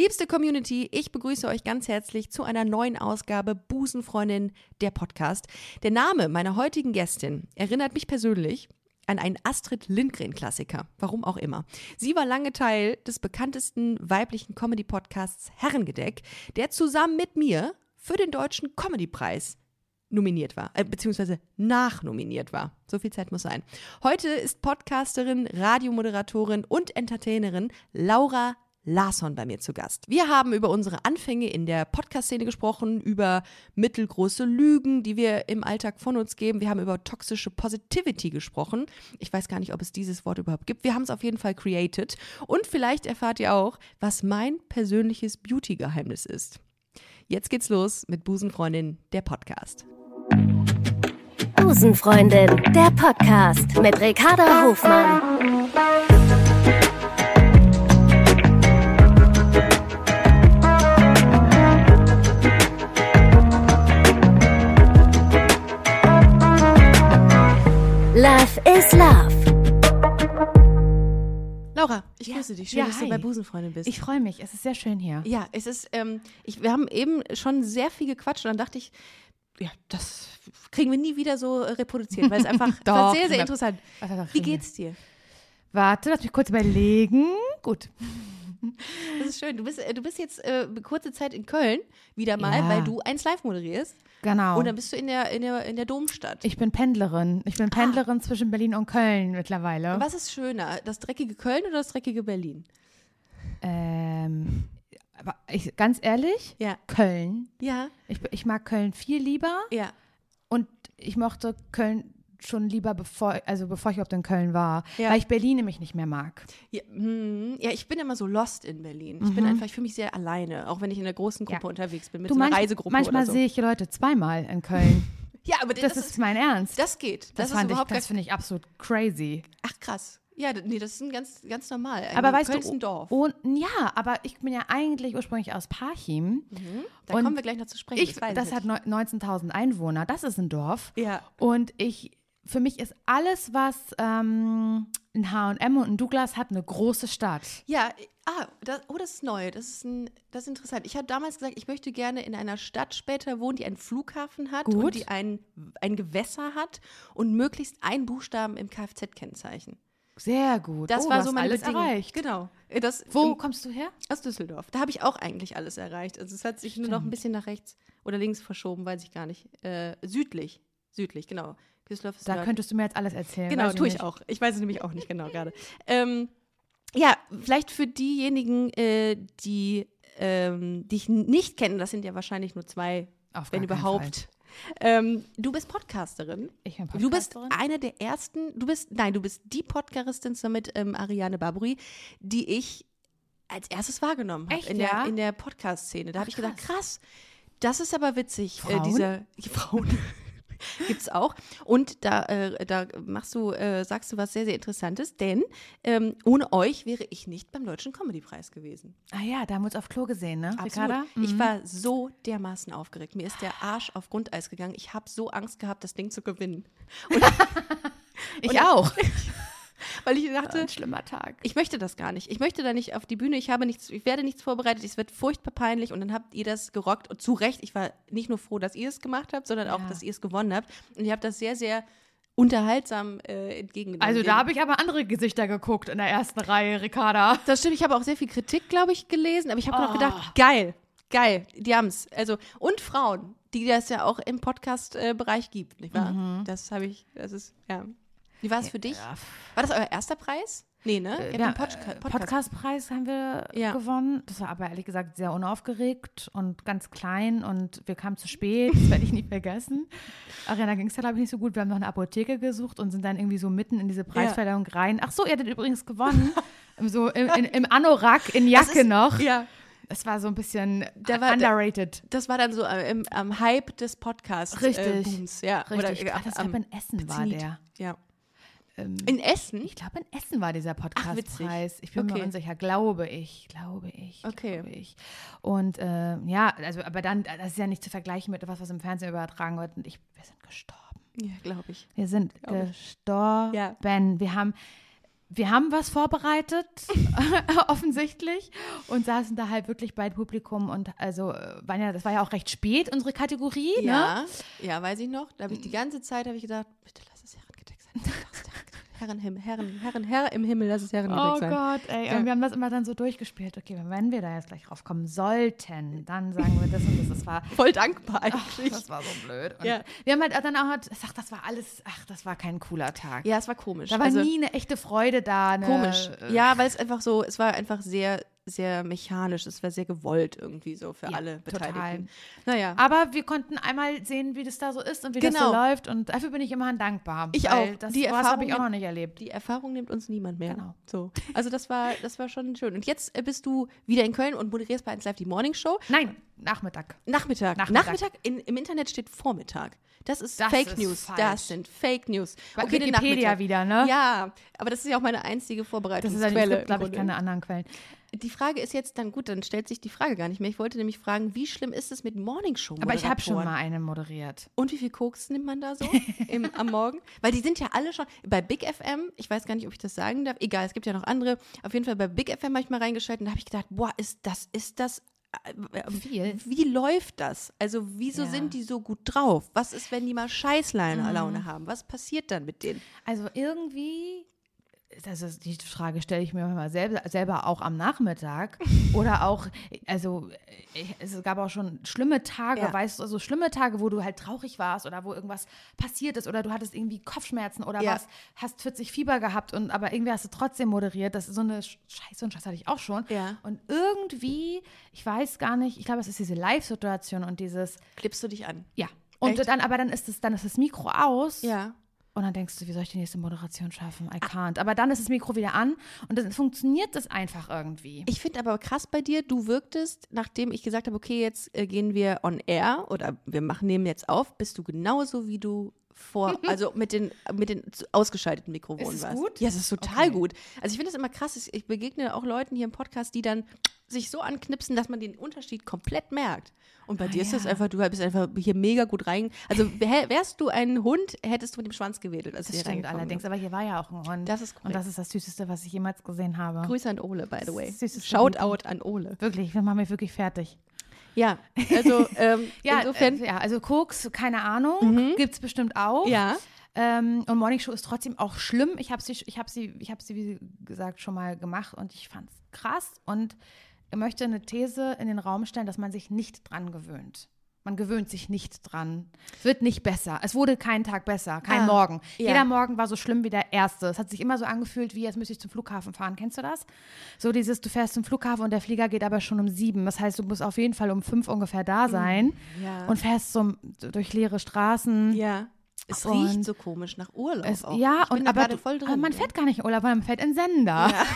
Liebste Community, ich begrüße euch ganz herzlich zu einer neuen Ausgabe Busenfreundin der Podcast. Der Name meiner heutigen Gästin erinnert mich persönlich an einen Astrid Lindgren-Klassiker. Warum auch immer. Sie war lange Teil des bekanntesten weiblichen Comedy-Podcasts Herrengedeck, der zusammen mit mir für den Deutschen Comedy-Preis nominiert war, äh, beziehungsweise nachnominiert war. So viel Zeit muss sein. Heute ist Podcasterin, Radiomoderatorin und Entertainerin Laura Larsson bei mir zu Gast. Wir haben über unsere Anfänge in der Podcast-Szene gesprochen, über mittelgroße Lügen, die wir im Alltag von uns geben. Wir haben über toxische Positivity gesprochen. Ich weiß gar nicht, ob es dieses Wort überhaupt gibt. Wir haben es auf jeden Fall created. Und vielleicht erfahrt ihr auch, was mein persönliches Beauty-Geheimnis ist. Jetzt geht's los mit Busenfreundin, der Podcast. Busenfreundin, der Podcast mit Ricarda Hofmann. Love is Love. Laura, ich Ja. grüße dich. Schön, Ja, dass du bei Busenfreundin bist. Ich freue mich, es ist sehr schön hier. Ja, es ist, ähm, ich, wir haben eben schon sehr viel gequatscht und dann dachte ich, ja, das kriegen wir nie wieder so reproduziert, weil es einfach Doch, war sehr, sehr interessant. Wie geht's dir? Warte, lass mich kurz überlegen. Gut. Das ist schön. Du bist, äh, du bist jetzt äh, kurze Zeit in Köln wieder mal, Ja. weil du eins live moderierst. Genau. Und dann bist du in der, in der, in der Domstadt. ich bin Pendlerin. Ich bin Pendlerin zwischen Berlin und Köln mittlerweile. Was ist schöner, das dreckige Köln oder das dreckige Berlin? Ähm, aber ich, ganz ehrlich, Ja. Köln. Ja, Ich, ich mag Köln viel lieber ja. und ich mochte Köln schon lieber, bevor, also bevor ich überhaupt in Köln war, Ja. weil ich Berlin nämlich nicht mehr mag. Ja, hm, ja, ich bin immer so lost in Berlin. Ich bin einfach, ich fühle mich sehr alleine, auch wenn ich in einer großen Gruppe Mhm. Ja. unterwegs bin, mit Du, so einer manch, Reisegruppe manchmal so. sehe ich Leute zweimal in Köln. Ja, aber Das, ist mein Ernst. das geht. Das, Das, ist ich, das finde ich absolut crazy. Ach krass. Ja, nee, das ist ein ganz, ganz normal. Aber Ein- weißt Köln du, ist ein Dorf. Und, ja, aber ich bin ja eigentlich ursprünglich aus Parchim. da und kommen wir gleich noch zu sprechen. Ich, das ich. hat neun- 19.000 Einwohner. Das ist ein Dorf. Ja. Und ich, für mich ist alles, was ähm, ein H&M und ein Douglas hat, eine große Stadt. Ja, ah, das, oh, das ist neu. Das ist, ein, das ist interessant. Ich habe damals gesagt, ich möchte gerne in einer Stadt später wohnen, die einen Flughafen hat und Gut. die ein, ein Gewässer hat und möglichst einen Buchstaben im Kfz-Kennzeichen. Sehr gut. Das oh, war so meine alles Bedingung. erreicht. Genau. Das, Wo im- kommst du her? Aus Düsseldorf. Da habe ich auch eigentlich alles erreicht. Also es hat sich nur noch ein bisschen nach rechts oder links verschoben, weiß ich gar nicht. Äh, südlich. Südlich, genau. Düsseldorf ist Da nördlich. könntest du mir jetzt alles erzählen. Genau, tue ich nicht. auch. Ich weiß es nämlich auch nicht genau gerade. Ähm, ja, vielleicht für diejenigen, äh, die ähm, dich nicht kennen, das sind ja wahrscheinlich nur zwei, Auf wenn überhaupt. Ähm, du bist Podcasterin. Ich bin Du bist Podcasterin. eine der ersten, du bist, nein, du bist die Podcasterin zusammen mit ähm, Ariane Baburi, die ich als erstes wahrgenommen habe in, der, ja? in der Podcast-Szene. Da habe ich gedacht, krass, das ist aber witzig. Äh, Frauen? dieser die Frauen gibt's auch. Und da, äh, da machst du, äh, sagst du was sehr, sehr Interessantes, denn ähm, ohne euch wäre ich nicht beim Deutschen Comedy-Preis gewesen. Ah ja, da haben wir uns auf Klo gesehen, ne? Absolut. Ricarda? Ich Mhm. war so dermaßen aufgeregt. Mir ist der Arsch auf Grundeis gegangen. Ich habe so Angst gehabt, das Ding zu gewinnen. ich und- auch. Weil ich dachte, Ein schlimmer Tag. ich möchte das gar nicht. Ich möchte da nicht auf die Bühne. Ich habe nichts, ich werde nichts vorbereitet. Es wird furchtbar peinlich und dann habt ihr das gerockt und zu Recht. Ich war nicht nur froh, dass ihr es gemacht habt, sondern auch, Ja. dass ihr es gewonnen habt. Und ihr habt das sehr, sehr unterhaltsam äh, entgegengenommen. Also da habe ich aber andere Gesichter geguckt in der ersten Reihe, Ricarda. Das stimmt. Ich habe auch sehr viel Kritik, glaube ich, gelesen. Aber ich habe noch Oh. gedacht, geil, geil. Die haben's. Also und Frauen, die das ja auch im Podcast-Bereich gibt, nicht wahr? Mhm. Das habe ich. Das ist ja. Wie war es für dich? War das euer erster Preis? Nee, ne? Ihr habt Ja, den Podca äh, Podcast. Podcastpreis haben wir Ja. gewonnen. Das war aber ehrlich gesagt sehr unaufgeregt und ganz klein und wir kamen zu spät. Das werde ich nie vergessen. Ariana ging es ja, glaube ich, nicht so gut. Wir haben noch eine Apotheke gesucht und sind dann irgendwie so mitten in diese Preisverleihung rein. Ach so, ihr hattet übrigens gewonnen. so im, in, im Anorak, in Jacke ist- noch. Ja. Es war so ein bisschen Der war- underrated. Das war dann so äh, im, am Hype des Podcasts. Richtig. Äh, Booms, ja. Richtig. Oder, Ach, das war am in Essen war der. Ja. Ähm, In Essen? ich glaube, in Essen war dieser. Podcastpreis. Ich bin Okay. mir unsicher. Glaube ich, glaube ich. Okay. Glaube ich. Und äh, ja, also, aber dann, das ist ja nicht zu vergleichen mit etwas, was im Fernsehen übertragen wird. Und ich, wir sind gestorben. Ja, glaube ich. Wir sind Glaub gestorben. Ja. Wir haben, wir haben was vorbereitet, offensichtlich, und saßen da halt wirklich bei Publikum und also äh, waren ja, das war ja auch recht spät, unsere Kategorie, ne? Ja, ja, weiß ich noch. Da habe ich die ganze Zeit habe ich gedacht, bitte lass es Herrengedeck sein. Herrengedeck. Herren, Himmel, Herren, Herren, Herr im Himmel, lass es Herrengedeck Oh sein. Gott, ey. Ja. Und wir haben das immer dann so durchgespielt. Okay, wenn wir da jetzt gleich raufkommen sollten, dann sagen wir das und das. Das war, Voll dankbar ach, eigentlich. das war so blöd. Und Ja. Wir haben halt dann auch, ach, das war alles, ach, das war kein cooler Tag. ja, es war komisch. Da war also, nie eine echte Freude da. Eine, komisch. Ja, weil es einfach so, es war einfach sehr, sehr mechanisch. Es war sehr gewollt irgendwie so für Ja, alle total. Beteiligten. Naja. Aber wir konnten einmal sehen, wie das da so ist und wie das Genau. so läuft. Und dafür bin ich immerhin dankbar. Ich auch. Das, Die sowas habe Erfahrung ich auch noch nicht erlebt. Die Erfahrung nimmt uns niemand mehr. Genau. So. Also das war, das war schon schön. Und jetzt äh, bist du wieder in Köln und moderierst bei 1 Live die Morning Show. Nein, Nachmittag. Nachmittag. Nachmittag. Nachmittag, in, im Internet steht Vormittag. Das ist Das Fake ist News. falsch. Das sind Fake News. Bei den Wikipedia wieder, ne? Ja, aber das ist ja auch meine einzige Das ist Vorbereitungsquelle. ja, im glaube ich, keine anderen Quellen. Die Frage ist jetzt dann gut, dann stellt sich die Frage gar nicht mehr. Ich wollte nämlich fragen, wie schlimm ist es mit Morning Show Aber ich habe schon mal eine moderiert. Und wie viel Koks nimmt man da so im, am Morgen? Weil die sind ja alle schon bei Big FM, ich weiß gar nicht, ob ich das sagen darf, egal, es gibt ja noch andere. Auf jeden Fall bei Big FM habe ich mal reingeschaltet und da habe ich gedacht, boah, ist das, ist das äh, äh, Viel. Wie läuft das? Also, wieso Ja. Mhm. sind die so gut drauf? Was ist, wenn die mal Scheißlaune Laune haben? Was passiert dann mit denen? Also irgendwie, das ist die Frage stelle ich mir mal selber, selber auch am Nachmittag oder auch, also es gab auch schon schlimme Tage, Ja. weißt du, so schlimme Tage, wo du halt traurig warst oder wo irgendwas passiert ist oder du hattest irgendwie Kopfschmerzen oder Ja. was, hast 40 Fieber gehabt und aber irgendwie hast du trotzdem moderiert. Das ist so eine Sch- Scheiße und Scheiß hatte ich auch schon. Ja. Und irgendwie, ich weiß gar nicht, ich glaube, es ist diese Live-Situation und dieses, Klippst du dich an? ja. Und Echt? dann, aber dann ist es, dann ist das Mikro aus. Ja. Und dann denkst du, wie soll ich die nächste Moderation schaffen? I can't. Aber dann ist das Mikro wieder an und dann funktioniert das einfach irgendwie. Ich finde aber krass bei dir, du wirktest, nachdem ich gesagt habe, okay, jetzt äh, gehen wir on air oder wir machen nehmen jetzt auf, bist du genauso wie du vor, also mit den, mit den ausgeschalteten Mikrofonen Ist es gut? Ja, es ist total Okay. gut. Also ich finde das immer krass. Ich- begegne auch Leuten hier im Podcast, die dann sich so anknipsen, dass man den Unterschied komplett merkt. Und bei Ah, dir ist das einfach, du bist einfach hier mega gut rein. Also wär, wärst du ein Hund, hättest du mit dem Schwanz gewedelt. Als Das stimmt allerdings, aber hier war ja auch ein Hund. Das ist Und korrekt. das ist das Süßeste, was ich jemals gesehen habe. Grüße an Ole, by the way. Süßes Shoutout an Ole. Wirklich, wir machen mich wirklich fertig. Ja, also ähm, Ja, insofern. äh, ja also Koks, keine Ahnung, gibt es bestimmt auch. ja. Ähm, und Morning Show ist trotzdem auch schlimm. Ich habe sie, ich habe sie, ich habe sie, wie gesagt, schon mal gemacht und ich fand es krass und möchte eine These in den Raum stellen, dass man sich nicht dran gewöhnt. Man gewöhnt sich nicht dran. Es wird nicht besser. Es wurde kein Tag besser, kein Ah, Morgen. ja. Jeder Morgen war so schlimm wie der erste. Es hat sich immer so angefühlt, wie jetzt müsste ich zum Flughafen fahren. Kennst du das? So dieses, du fährst zum Flughafen und der Flieger geht aber schon um sieben. Das heißt, du musst auf jeden Fall um fünf ungefähr da sein Mm, Ja. und fährst so durch leere Straßen. Ja. Es Und- riecht so komisch nach Urlaub. Es, ja, und aber, du- voll drin. aber man fährt gar nicht in Urlaub, man fährt in Sender. Ja.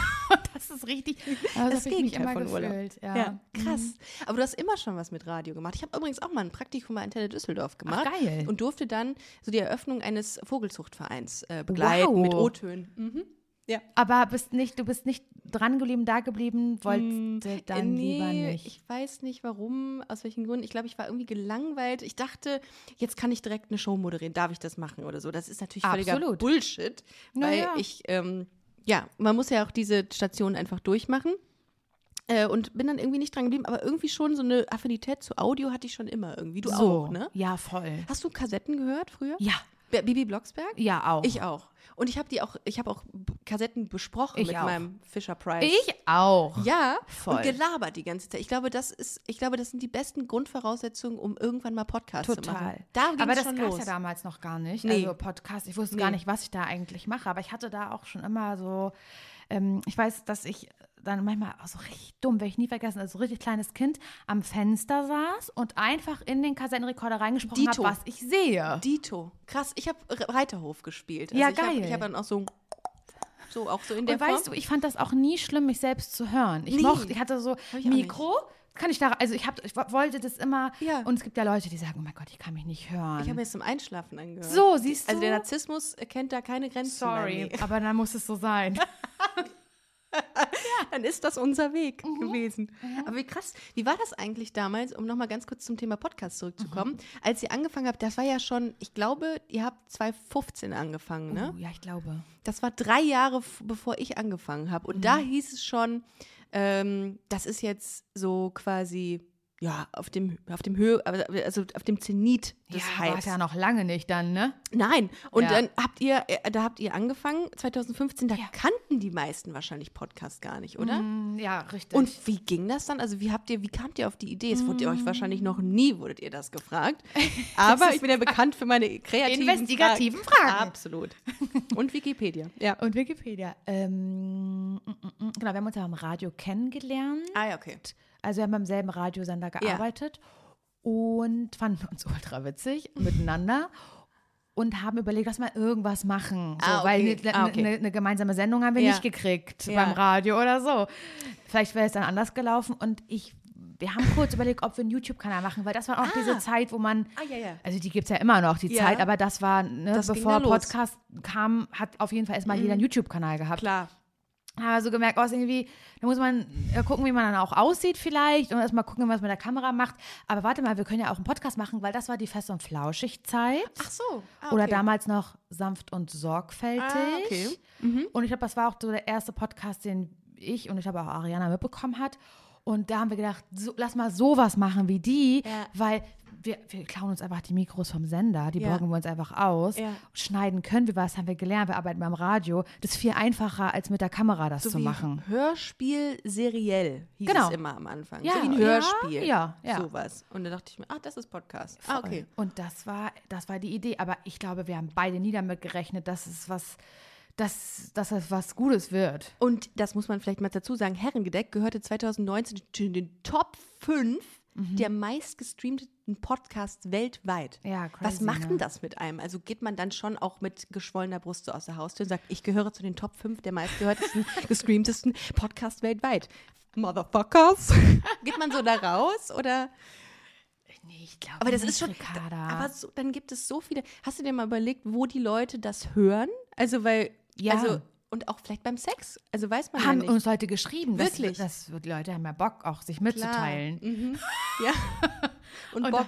Das ist richtig. Also Das hab ich mich Gegenteil immer von Urlaub. gefühlt. Ja. Ja, krass. Aber du hast immer schon was mit Radio gemacht. Ich habe übrigens auch mal ein Praktikum bei Antenne Düsseldorf gemacht. geil. Und durfte dann so die Eröffnung eines Vogelzuchtvereins äh, begleiten Wow. mit O-Tönen. Mhm. Ja. Aber bist nicht, du bist nicht dran geblieben, da geblieben, wollte dann Äh, nee, lieber nicht. Ich weiß nicht warum, aus welchen Gründen. Ich glaube, ich war irgendwie gelangweilt. Ich dachte, jetzt kann ich direkt eine Show moderieren. Darf ich das machen oder so? Das ist natürlich völliger Absolut. Bullshit. Weil ja. ich, ähm, ja, man muss ja auch diese Station einfach durchmachen. Äh, und bin dann irgendwie nicht dran geblieben, aber irgendwie schon so eine Affinität zu Audio hatte ich schon immer irgendwie. Du so, auch, ne? Ja, voll. Hast du Kassetten gehört früher? Ja, Bibi Blocksberg? ja auch. Ich auch. Und ich habe die auch, ich habe auch Kassetten besprochen Ich mit auch. meinem Fisher Price. Ich auch. Ja, Voll. und gelabert die ganze Zeit. Ich glaube, das ist, ich glaube, das sind die besten Grundvoraussetzungen, um irgendwann mal Podcasts zu Total. machen. Da ging's aber das gab es ja damals noch gar nicht. Nee. Also Podcast, ich wusste Nee. gar nicht, was ich da eigentlich mache, aber ich hatte da auch schon immer so, ähm, ich weiß, dass ich dann manchmal auch so richtig dumm, werde ich nie vergessen, als so richtig kleines Kind am Fenster saß und einfach in den Kassettenrekorder reingesprochen habe, was ich sehe. Dito. Krass, ich habe Reiterhof gespielt. Ja, ich hab- geil. ich habe dann auch so, so auch so in der Und weißt du, Form. ich fand das auch nie schlimm, mich selbst zu hören. Ich Nee. mochte, ich hatte so ich Mikro. Kann ich da, also ich, hab, ich wo- wollte das immer. Ja. Und es gibt ja Leute, die sagen, oh mein Gott, ich kann mich nicht hören. Ich habe mir jetzt zum Einschlafen angehört. So, siehst Also der du? Narzissmus kennt da keine Grenzen. Sorry, aber dann muss es so sein. Dann ist das unser Weg gewesen. Aber wie krass, wie war das eigentlich damals, um nochmal ganz kurz zum Thema Podcast zurückzukommen? Als ihr angefangen habt, das war ja schon, ich glaube, ihr habt 2015 angefangen, ne? Oh, ja, ich glaube. Das war drei Jahre, bevor ich angefangen habe. Und da hieß es schon, ähm, das ist jetzt so quasi, ja, auf dem, auf dem Höhe, also auf dem Zenit des ja, war Hypes. ja noch lange nicht dann, ne? Nein. Und Ja. dann habt ihr, äh, da habt ihr angefangen, 2015, da Ja. kannten die meisten wahrscheinlich Podcast gar nicht, oder? Mm, ja, richtig. Und wie ging das dann? Also wie habt ihr, wie kamt ihr auf die Idee? Es wurde ihr euch wahrscheinlich noch nie, wurdet ihr das gefragt. Aber ich bin ja bekannt für meine kreativen Investigativen Fragen. Fragen. Absolut. Und Wikipedia. Ja. Und Wikipedia. Ähm, mm, mm, mm, genau, wir haben uns ja am Radio kennengelernt. Ah ja, okay. Also wir haben beim selben Radiosender gearbeitet und fanden uns ultra witzig miteinander und haben überlegt, lass mal irgendwas machen. So, Ah, Weil okay. eine, Ah, okay. eine, eine gemeinsame Sendung haben wir Ja. nicht gekriegt Ja. beim Radio oder so. Vielleicht wäre es dann anders gelaufen und ich, wir haben kurz überlegt, ob wir einen YouTube-Kanal machen, weil das war auch diese Zeit, wo man, Ah, ja, ja. also die gibt es ja immer noch, die Ja. Zeit, aber das war, ne, Das bevor. Mhm. Podcast kam, hat auf jeden Fall erstmal jeder einen YouTube-Kanal gehabt Klar. Habe so gemerkt, oh, irgendwie, da muss man äh, gucken, wie man dann auch aussieht vielleicht und erstmal gucken, was man mit der Kamera macht. Aber warte mal, wir können ja auch einen Podcast machen, weil das war die Fest- und Flauschig-Zeit. Ach so. Ah, Oder okay. damals noch sanft und sorgfältig. Ah, okay. Und ich glaube, das war auch so der erste Podcast, den ich und ich habe auch Ariana mitbekommen hat. Und da haben wir gedacht, so, lass mal sowas machen wie die, Ja. weil wir, wir klauen uns einfach die Mikros vom Sender, die Ja. borgen wir uns einfach aus. Ja. Schneiden können wir was, haben wir gelernt, wir arbeiten beim Radio. Das ist viel einfacher, als mit der Kamera das so zu machen. Hörspiel seriell hieß Genau. es immer am Anfang. Ja, so wie ein Hörspiel. ja, ja. Sowas. Und da dachte ich mir, ah, das ist Podcast. Ah, okay. Und das war, das war die Idee. Aber ich glaube, wir haben beide nie damit gerechnet, dass es was, dass, dass es was Gutes wird. Und das muss man vielleicht mal dazu sagen, Herrengedeck gehörte 2019 zu den Top 5 der meistgestreamten Podcasts weltweit. Ja, crazy, Was macht ne? denn das mit einem? Also geht man dann schon auch mit geschwollener Brust so aus der Haustür und sagt, ich gehöre zu den Top 5 der meistgehörtesten, gestreamtesten Podcasts weltweit. Motherfuckers. geht man so da raus oder? Nee, ich glaube Aber das nicht, ist schon. Ricarda. Aber so, dann gibt es so viele. Hast du dir mal überlegt, wo die Leute das hören? Also, weil. Ja. Also, und auch vielleicht beim Sex. Also weiß man haben ja nicht. uns Leute geschrieben. Wirklich? Das, die Leute haben ja Bock, auch sich mitzuteilen. Mhm. Ja. Und, Und Bock.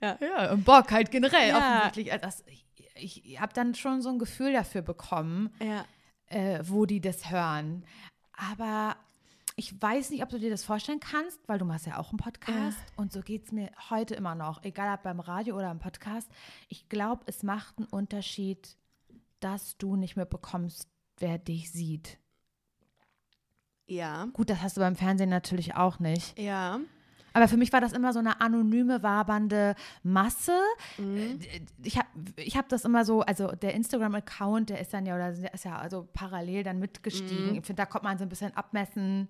Ja, und Bock halt generell. Ja. Offensichtlich. Also das, ich ich habe dann schon so ein Gefühl dafür bekommen, Ja. äh, wo die das hören. Aber ich weiß nicht, ob du dir das vorstellen kannst, weil du machst ja auch einen Podcast. Und so geht es mir heute immer noch, egal ob beim Radio oder im Podcast. Ich glaube, es macht einen Unterschied, dass du nicht mehr bekommst, wer dich sieht. Ja. Gut, das hast du beim Fernsehen natürlich auch nicht. Ja. Aber für mich war das immer so eine anonyme, wabernde Masse. Mhm. Äh, Ich habe ich hab das immer so, also der Instagram-Account, der ist dann ja, oder der ist ja also parallel dann mitgestiegen. Mhm. Ich finde, da kommt man so ein bisschen abmessen,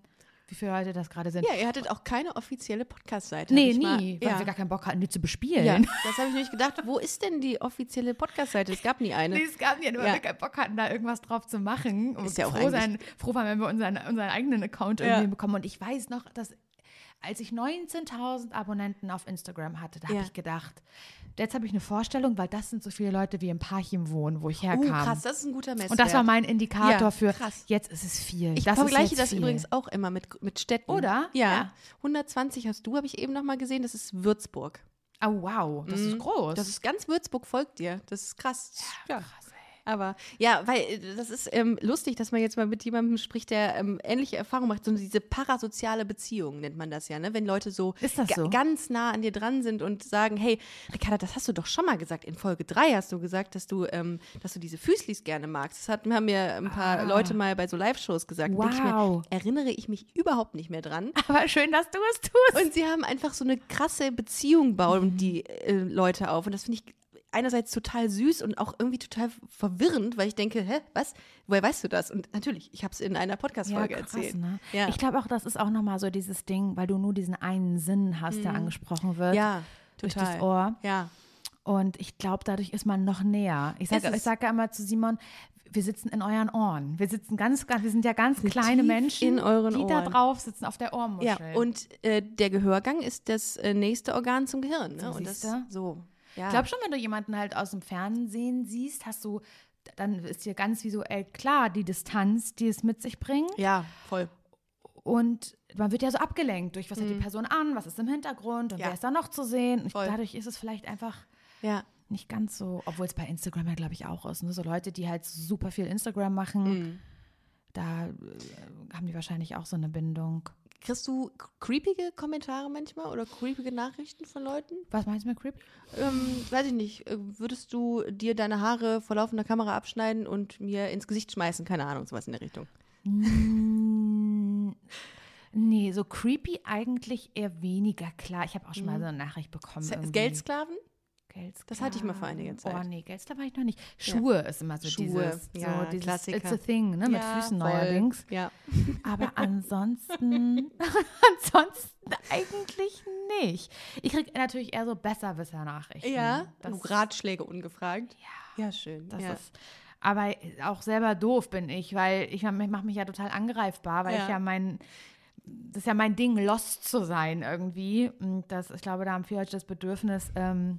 wie viele Leute das gerade sind. Ja, ihr hattet auch keine offizielle Podcast-Seite. nee, ich mal- nie, weil ja. wir gar keinen Bock hatten, die zu bespielen. ja, das habe ich nämlich gedacht. Wo ist denn die offizielle Podcast-Seite? Es gab nie eine. Nee, es gab ja nur, weil Ja. wir keinen Bock hatten, da irgendwas drauf zu machen. Und Ist ja auch froh, sein, froh waren, wenn wir unseren, unseren eigenen Account irgendwie bekommen. Und ich weiß noch, dass als ich 19.000 Abonnenten auf Instagram hatte, da Ja. habe ich gedacht, jetzt habe ich eine Vorstellung, weil das sind so viele Leute, wie im Parchim wohnen, wo ich Uh, herkam. krass, das ist ein guter Messwert. Und das war mein Indikator Ja, für, krass. jetzt ist es viel. Ich das vergleiche das viel. übrigens auch immer mit, mit Städten. Oder? Ja. Ja. 120 hast du, habe ich eben noch mal gesehen. Das ist Würzburg. Oh, wow, das ist groß. Das ist ganz Würzburg folgt dir. Das ist krass. Ja, krass. Aber ja, weil äh, das ist ähm, lustig, dass man jetzt mal mit jemandem spricht, der ähm, ähnliche Erfahrungen macht. So diese parasoziale Beziehung nennt man das ja, ne? Wenn Leute so, Ist das ga- so? ganz nah an dir dran sind und sagen, hey, Ricarda, das hast du doch schon mal gesagt. In Folge 3 hast du gesagt, dass du, ähm, dass du diese Füßlis gerne magst. Das hat, haben mir ein paar Leute mal bei so Live-Shows gesagt. Denk Ich Ah. Wow. mir, erinnere ich mich überhaupt nicht mehr dran. Aber schön, dass du es tust. Und sie haben einfach so eine krasse Beziehung bauen die äh, Leute auf. Und das finde ich einerseits total süß und auch irgendwie total verwirrend, weil ich denke, hä, was? Woher weißt du das? Und natürlich, ich habe es in einer Podcast-Folge krass, erzählt. Ne? Ja. Ich glaube auch, das ist auch nochmal so dieses Ding, weil du nur diesen einen Sinn hast, der angesprochen wird. Mhm. ja, durch total. das Ohr. Ja. Und ich glaube, dadurch ist man noch näher. Ich sage ich sag ja immer zu Simon, wir sitzen in euren Ohren. Wir sitzen ganz, ganz wir sind ja ganz Sind kleine Menschen, in euren die da Ohren. drauf sitzen auf der Ohrmuschel. Ja, und äh, der Gehörgang ist das äh, nächste Organ zum Gehirn. Ne? So, und das so. Ja. ich glaube schon, wenn du jemanden halt aus dem Fernsehen siehst, hast du dann ist dir ganz visuell klar die Distanz, die es mit sich bringt. Ja, voll. Und man wird ja so abgelenkt durch, was hat die Person an, was ist im Hintergrund und Mhm. Ja. wer ist da noch zu sehen. Und Voll. dadurch ist es vielleicht einfach Ja. nicht ganz so, obwohl es bei Instagram ja, glaube ich, auch ist. Ne? So Leute, die halt super viel Instagram machen, Mhm. da äh, haben die wahrscheinlich auch so eine Bindung. Kriegst du creepige Kommentare manchmal oder creepige Nachrichten von Leuten? Was meinst du mit creepy? Ähm, weiß ich nicht. Äh, Würdest du dir deine Haare vor laufender Kamera abschneiden und mir ins Gesicht schmeißen? Keine Ahnung, sowas in der Richtung. Mm, Nee, so creepy eigentlich eher weniger klar. Ich habe auch schon mal so eine Nachricht bekommen. Irgendwie. Geldsklaven? Geldsklaven. Das hatte ich mal vor einiger Zeit. Oh nee, Geldsklaven habe ich noch nicht. Schuhe ist immer so Schuhe, dieses, ja, so dieses Klassiker. It's a thing, ne, mit Ja, Füßen voll. neuerdings. Ja. Aber ansonsten, ansonsten eigentlich nicht. Ich kriege natürlich eher so Besserwisser-Nachrichten. Ja, das, Ratschläge ungefragt. Ja. Ja, schön. das ja. ist. Aber auch selber doof bin ich, weil ich, ich mache mich ja total angreifbar, weil Ja. ich ja mein, das ist ja mein Ding, lost zu sein irgendwie. Und das, ich glaube, da haben viele Leute das Bedürfnis, ähm,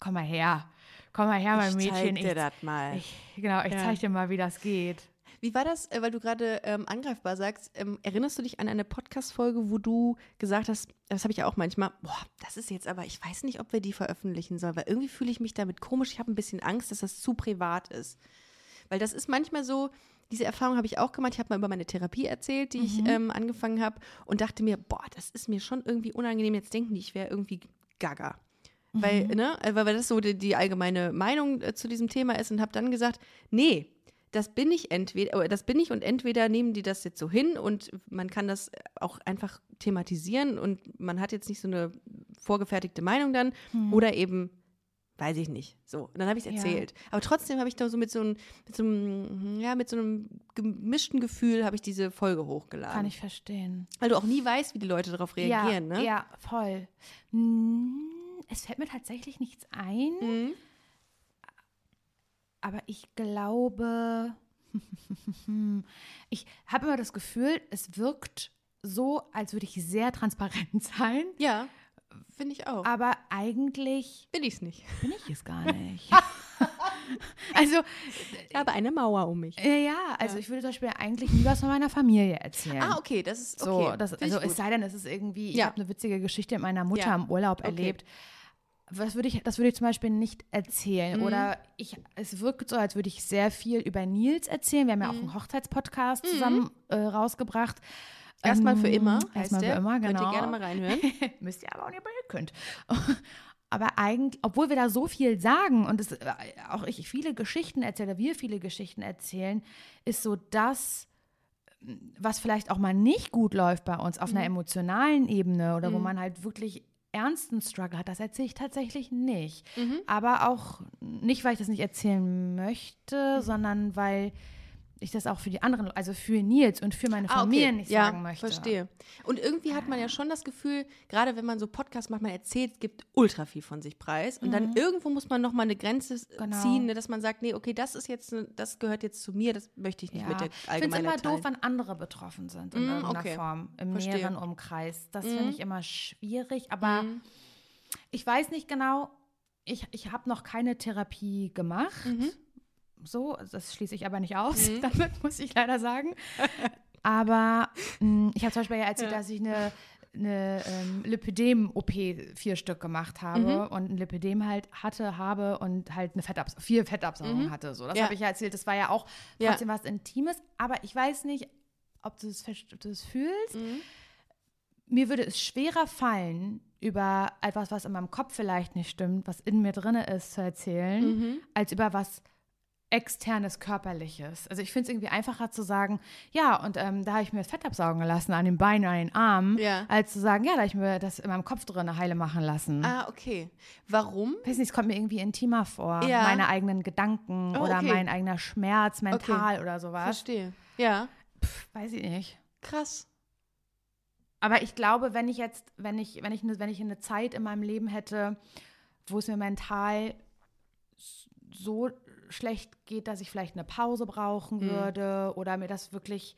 komm mal her, komm mal her, mein ich Mädchen. zeig dir ich, das mal. ich, genau, ich Ja. zeig dir mal, wie das geht. Wie war das, äh, weil du gerade ähm, angreifbar sagst, ähm, erinnerst du dich an eine Podcast-Folge, wo du gesagt hast, das habe ich ja auch manchmal, boah, das ist jetzt aber, ich weiß nicht, ob wir die veröffentlichen sollen, weil irgendwie fühle ich mich damit komisch, ich habe ein bisschen Angst, dass das zu privat ist. Weil das ist manchmal so, diese Erfahrung habe ich auch gemacht, ich habe mal über meine Therapie erzählt, die ich ähm, angefangen habe und dachte mir, boah, das ist mir schon irgendwie unangenehm, jetzt denken die, ich wäre irgendwie gaga. Weil, ne, äh, weil das so die, die allgemeine Meinung äh, zu diesem Thema ist und habe dann gesagt, nee, das bin ich entweder, das bin ich und entweder nehmen die das jetzt so hin und man kann das auch einfach thematisieren und man hat jetzt nicht so eine vorgefertigte Meinung dann oder eben weiß ich nicht. So, und dann habe ich es Ja. erzählt. Aber trotzdem habe ich da so mit so einem, mit so einem, ja, mit so einem gemischten Gefühl habe ich diese Folge hochgeladen. Kann ich verstehen. Weil du auch nie weißt, wie die Leute darauf reagieren, ja, ne? Ja, voll. Hm, Es fällt mir tatsächlich nichts ein, Mhm. aber ich glaube, ich habe immer das Gefühl, es wirkt so, als würde ich sehr transparent sein, Ja, finde ich auch. aber eigentlich Bin ich es nicht. bin ich es gar nicht. also, Ich habe eine Mauer um mich. äh, ja, also ich würde zum Beispiel eigentlich nie was von meiner Familie erzählen. Ah, okay, das ist So, okay. das, Finde ich also es sei denn, es ist irgendwie, ich Ja. habe eine witzige Geschichte mit meiner Mutter Ja. im Urlaub Okay. erlebt. Was würde ich, das würde ich zum Beispiel nicht Mhm. erzählen. Oder ich, es wirkt so, als würde ich sehr viel über Nils erzählen. Wir haben ja auch Mhm. einen Hochzeitspodcast zusammen äh, rausgebracht. Erstmal für Ähm, immer, heißt Erstmal für immer, genau. Könnt ihr gerne mal reinhören. Müsst ihr aber auch nicht, wenn ihr könnt. Aber eigentlich, obwohl wir da so viel sagen und es, äh, auch ich viele Geschichten erzähle, wir viele Geschichten erzählen, ist so das, was vielleicht auch mal nicht gut läuft bei uns auf einer emotionalen Ebene oder wo man halt wirklich ernsten Struggle hat, das erzähle ich tatsächlich nicht. Aber auch nicht, weil ich das nicht erzählen möchte, sondern weil ich das auch für die anderen, also für Nils und für meine Ah, Familie okay. nicht ja, sagen möchte. verstehe. Und irgendwie hat man ja schon das Gefühl, gerade wenn man so Podcasts macht, man erzählt, gibt ultra viel von sich preis. Und dann irgendwo muss man nochmal eine Grenze Mhm. Genau. ziehen, ne, dass man sagt, nee, okay, das ist jetzt, ne- das gehört jetzt zu mir, das möchte ich nicht mit der Ich finde es Allgemeinheit immer doof, wenn andere betroffen sind in Mm, irgendeiner okay. Form, im Verstehe. näheren Umkreis. Das finde Mhm. ich immer schwierig, aber Mhm. ich weiß nicht genau, ich, ich habe noch keine Therapie gemacht. Mhm. So, das schließe ich aber nicht aus, damit muss ich leider sagen. aber mh, ich habe zum Beispiel ja erzählt, Ja. dass ich eine eine ähm, Lipödem-OP vier Stück gemacht habe Mhm. und ein Lipödem halt hatte, habe und halt eine Fettabs vier Fettabsaugungen hatte. So, das Mhm. Ja. habe ich ja erzählt. Das war ja auch Ja. trotzdem was Intimes, aber ich weiß nicht, ob du es verst- ob du es fühlst. Mhm. Mir würde es schwerer fallen, über etwas, was in meinem Kopf vielleicht nicht stimmt, was in mir drin ist, zu erzählen, Mhm. als über was externes, körperliches. Also ich finde es irgendwie einfacher zu sagen, ja, und ähm, da habe ich mir das Fett absaugen lassen an den Beinen, an den Armen, Ja. als zu sagen, ja, da habe ich mir das in meinem Kopf drin heile machen lassen. Ah, okay. Warum? Weiß nicht, es kommt mir irgendwie intimer vor. Ja. Meine eigenen Gedanken Oh, oder okay. mein eigener Schmerz mental oder sowas. Verstehe. Ja, Weiß ich nicht. krass. Aber ich glaube, wenn ich jetzt, wenn ich, wenn ich, eine, wenn ich eine Zeit in meinem Leben hätte, wo es mir mental so schlecht geht, dass ich vielleicht eine Pause brauchen Mhm. würde oder mir das wirklich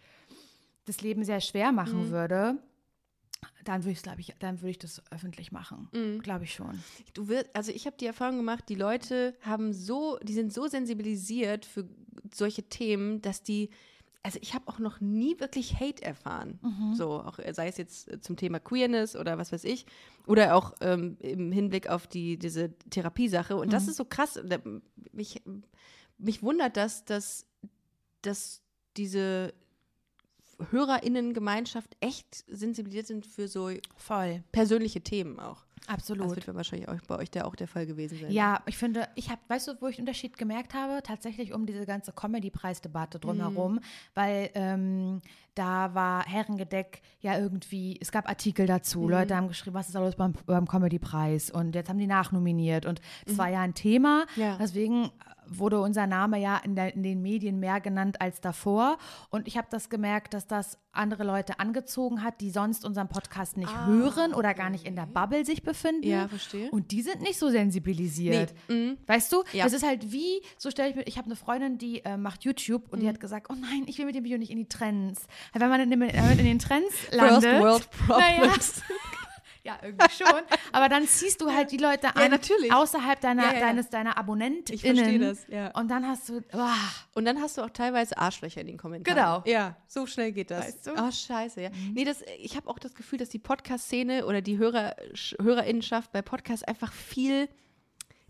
das Leben sehr schwer machen würde, dann würde ich, glaube ich, dann würde ich das öffentlich machen. Mhm. Glaube ich schon. Du wirst, also ich habe die Erfahrung gemacht, die Leute haben so, die sind so sensibilisiert für solche Themen, dass die, also ich habe auch noch nie wirklich Hate erfahren. So, auch sei es jetzt äh, zum Thema Queerness oder was weiß ich. Oder auch ähm, im Hinblick auf die, diese Therapiesache. Und das ist so krass. Mich, mich wundert das, dass, dass diese HörerInnen-Gemeinschaft echt sensibilisiert sind für so Voll. persönliche Themen auch. Das Absolut. wird wahrscheinlich auch bei euch da auch der Fall gewesen sein. Ja, ich finde, ich habe, weißt du, wo ich den Unterschied gemerkt habe? Tatsächlich um diese ganze Comedy-Preisdebatte drumherum, Mhm. weil ähm, da war Herrengedeck ja irgendwie, es gab Artikel dazu, Mhm. Leute haben geschrieben, was ist da los beim, beim Comedy-Preis und jetzt haben die nachnominiert und es Mhm. war ja ein Thema, Ja. deswegen wurde unser Name ja in, der, in den Medien mehr genannt als davor und ich habe das gemerkt, dass das andere Leute angezogen hat, die sonst unseren Podcast nicht hören oder gar nicht in der Bubble sich befinden. Ah, Ja, verstehe. Und die sind nicht so sensibilisiert. Weißt du? Ja. Das ist halt wie, so stelle ich mir, ich habe eine Freundin, die äh, macht YouTube und die Mhm. hat gesagt, oh nein, ich will mit dem Video nicht in die Trends. Wenn man in, dem, in den Trends First landet. World Naja, Problems. ja, irgendwie schon. Aber dann ziehst du halt die Leute an, natürlich. außerhalb deiner, Ja, ja, ja. deines, deiner AbonnentInnen. Ich verstehe das, ja. Und dann hast du, oh, Und dann hast du auch teilweise Arschlöcher in den Kommentaren. Genau. Ja, so schnell geht das. Weißt du? Oh, scheiße, ja. Nee, das, ich habe auch das Gefühl, dass die Podcast-Szene oder die Hörer, Sch- Hörerinnenschaft bei Podcasts einfach viel,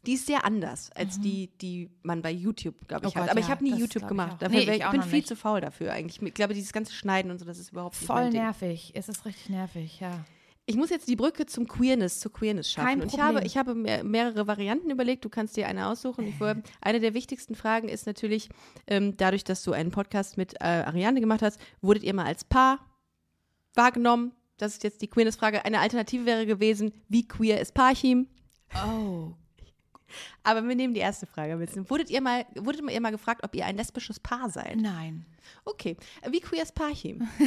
die ist sehr anders als die, die man bei YouTube, glaube ich, Oh hat. Gott, Aber ich ja, habe nie YouTube ich gemacht. Dafür Nee, ich ich bin viel nicht. zu faul dafür eigentlich. Ich glaube, dieses ganze Schneiden und so, das ist überhaupt nicht voll mein Ding. nervig. Es ist richtig nervig, ja. Ich muss jetzt die Brücke zum Queerness, zur Queerness schaffen. Kein und ich Problem. habe, ich habe mehr, mehrere Varianten überlegt. Du kannst dir eine aussuchen. Ich eine der wichtigsten Fragen ist natürlich, ähm, dadurch, dass du einen Podcast mit äh, Ariane gemacht hast, wurdet ihr mal als Paar wahrgenommen? Das ist jetzt die Queerness-Frage. Eine Alternative wäre gewesen, wie queer ist Parchim? Oh. Aber wir nehmen die erste Frage mit. Wurdet ihr mal, wurdet ihr mal gefragt, ob ihr ein lesbisches Paar seid? Nein. Okay. Wie queer ist Parchim?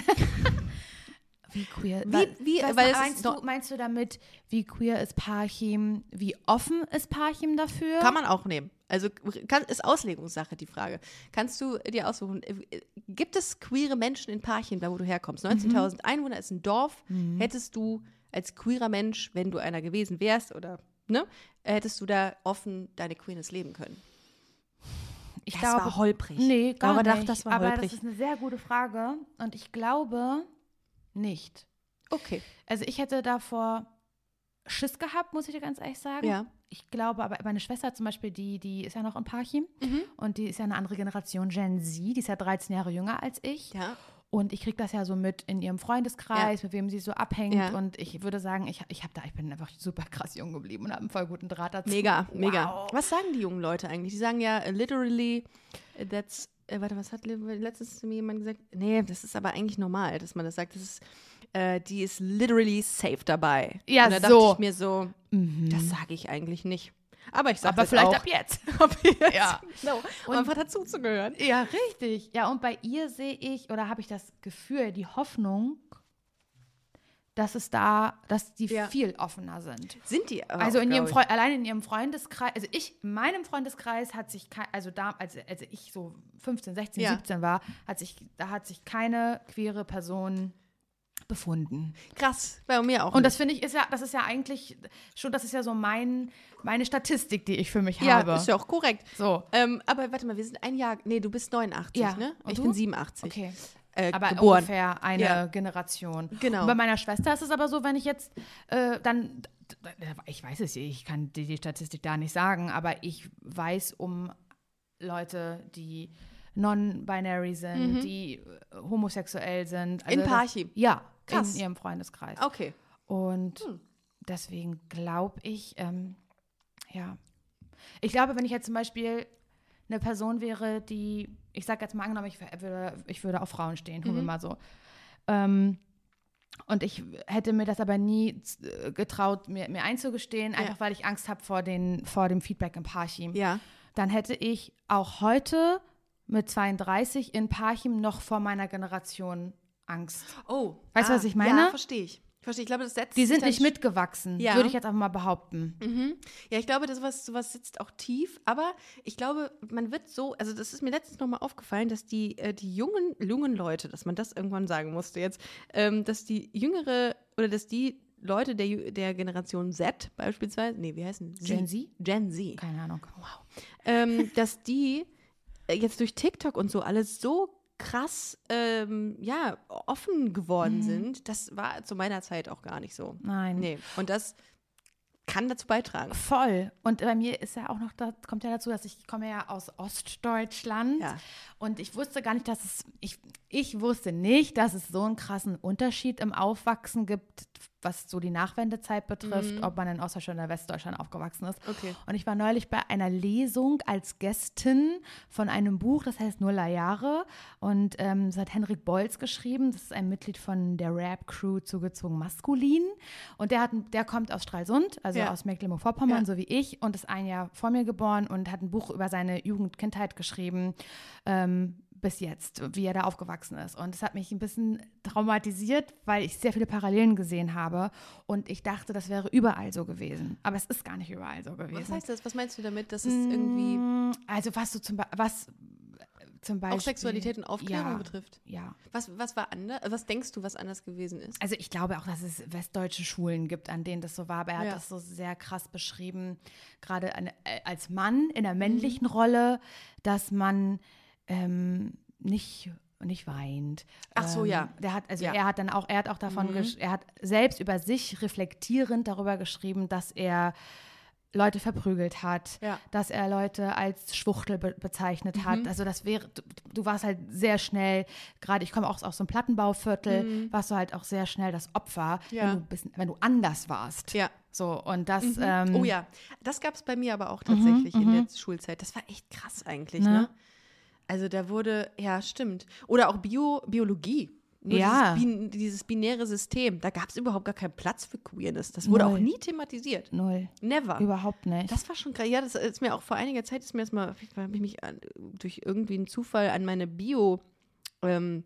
Wie queer. Wie- wie- was meinst, du, meinst du damit, wie queer ist Parchim? Wie offen ist Parchim dafür? Kann man auch nehmen. Also kann, ist Auslegungssache die Frage. Kannst du dir aussuchen, äh, gibt es queere Menschen in Parchim, da wo du herkommst? 19.000 Einwohner ist ein Dorf. Hättest du als queerer Mensch, wenn du einer gewesen wärst oder ne, hättest du da offen deine Queerness leben können? ich Das war holprig. Nee, gar Aber nicht. das war Aber holprig. das ist eine sehr gute Frage und ich glaube nicht. Okay. Also ich hätte davor Schiss gehabt, muss ich dir ganz ehrlich sagen. Ja. Ich glaube, aber meine Schwester zum Beispiel, die, die ist ja noch in Parchim Mhm. und die ist ja eine andere Generation, Gen Z, die ist ja 13 Jahre jünger als ich. Ja. Und ich kriege das ja so mit in ihrem Freundeskreis, mit wem sie so abhängt. Ja. Und ich würde sagen, ich, ich, hab da, ich bin einfach super krass jung geblieben und habe einen voll guten Draht dazu. Mega, mega. Wow. Was sagen die jungen Leute eigentlich? Die sagen ja literally, that's, äh, warte, was hat le- letztens zu mir jemand gesagt? Nee, das ist aber eigentlich normal, dass man das sagt. Das ist, äh, die ist literally safe dabei. Ja, Und da so. dachte ich mir so, das sage ich eigentlich nicht. Aber ich sage Aber vielleicht auch. ab jetzt. ab jetzt. Ja. Genau. Um Und- einfach dazu zu gehören. Ja, richtig. Ja, und bei ihr sehe ich oder habe ich das Gefühl, die Hoffnung, dass es da, dass die Ja. viel offener sind. Sind die aber Also auch, in ihrem Freund, allein in ihrem Freundeskreis, also ich, in meinem Freundeskreis hat sich, kei- also da, als, als ich so 15, 16, Ja. 17 war, hat sich, da hat sich keine queere Person befunden. Krass, bei mir auch. Und nicht. das finde ich, ist ja, das ist ja eigentlich schon, das ist ja so mein, meine Statistik, die ich für mich ja, habe. ist ja auch korrekt. so. Ähm, aber warte mal, wir sind ein Jahr, nee, du bist 89, Ja. ne? Und ich du? bin 87. Okay. Äh, aber geboren. ungefähr eine Ja. Generation. Genau. Und bei meiner Schwester ist es aber so, wenn ich jetzt äh, dann, ich weiß es, ich kann die, die Statistik da nicht sagen, aber ich weiß um Leute, die non-binary sind, die äh, homosexuell sind. In das- Parchim? Ja, Krass. in ihrem Freundeskreis. Okay. Und Hm. deswegen glaube ich, ähm, ja. Ich glaube, wenn ich jetzt zum Beispiel eine Person wäre, die, ich sage jetzt mal angenommen, ich würde, ich würde auf Frauen stehen, Mhm. tun wir mal so. Ähm, und ich hätte mir das aber nie äh, getraut, mir, mir einzugestehen, einfach weil ich Angst habe vor, den, vor dem Feedback im Parchim. Ja. Dann hätte ich auch heute mit 32 in Parchim noch vor meiner Generation Angst. Oh. Weißt du, was ich meine? Ja, verstehe ich. Verstehe. Ich glaube, das setzt Die sind nicht mitgewachsen, Ja. würde ich jetzt einfach mal behaupten. Ja, ich glaube, das sowas, sowas sitzt auch tief, aber ich glaube, man wird so, also das ist mir letztens nochmal aufgefallen, dass die, äh, die jungen, jungen Leute, dass man das irgendwann sagen musste jetzt, ähm, dass die jüngere oder dass die Leute der, der Generation Z beispielsweise, nee, wie heißen sie? Gen Z? Gen Z. Keine Ahnung. ähm, dass die äh, jetzt durch TikTok und so alles so krass, ähm, ja, offen geworden sind. Das war zu meiner Zeit auch gar nicht so. Nein. Nee. Und das kann dazu beitragen. Voll. Und bei mir ist ja auch noch, da kommt ja dazu, dass ich komme ja aus Ostdeutschland Ja. und ich wusste gar nicht, dass es, ich, ich wusste nicht, dass es so einen krassen Unterschied im Aufwachsen gibt, was so die Nachwendezeit betrifft, ob man in Ostdeutschland oder Westdeutschland aufgewachsen ist. Okay. Und ich war neulich bei einer Lesung als Gästin von einem Buch, das heißt Nuller Jahre. Und ähm, das hat Henrik Bolz geschrieben. Das ist ein Mitglied von der Rap-Crew zugezogen Maskulin. Und der, hat, der kommt aus Stralsund, also Ja. aus Mecklenburg-Vorpommern, Ja. so wie ich, und ist ein Jahr vor mir geboren und hat ein Buch über seine Jugend, Kindheit geschrieben. Ähm, bis jetzt, wie er da aufgewachsen ist. Und es hat mich ein bisschen traumatisiert, weil ich sehr viele Parallelen gesehen habe. Und ich dachte, das wäre überall so gewesen. Aber es ist gar nicht überall so gewesen. Was heißt das? Was meinst du damit, dass es irgendwie Mm, Also was so zum, was zum Beispiel. auch Sexualität und Aufklärung ja, betrifft? Ja. Was, was war anders? Was denkst du, was anders gewesen ist? Also ich glaube auch, dass es westdeutsche Schulen gibt, an denen das so war. Aber er hat Ja. das so sehr krass beschrieben, gerade eine, äh, als Mann in der Mhm. männlichen Rolle, dass man ähm, nicht nicht weint. Ach so, ähm, ja. Der hat, also Ja. Mhm. er hat dann auch, er hat auch davon, gesch- er hat selbst über sich reflektierend darüber geschrieben, dass er Leute verprügelt hat, Ja. dass er Leute als Schwuchtel be bezeichnet Mhm. hat. Also das wäre, du, du warst halt sehr schnell, gerade ich komme auch aus so einem Plattenbauviertel, warst du halt auch sehr schnell das Opfer, Mhm. Ja. wenn, du bisschen, wenn du anders warst. Ja. So, und das, ähm, oh ja, das gab es bei mir aber auch tatsächlich in der Schulzeit. Das war echt krass eigentlich, ne? Ne? Also da wurde, ja, stimmt. Oder auch Bio, Biologie. Nur Ja. Dieses, dieses binäre System, da gab es überhaupt gar keinen Platz für Queerness. Das wurde Null. auch nie thematisiert. null. Never. Überhaupt nicht. Das war schon krass. Ja, das ist mir auch vor einiger Zeit ist mir das mal, habe ich mich an, durch irgendwie einen Zufall an meine Bio, ähm,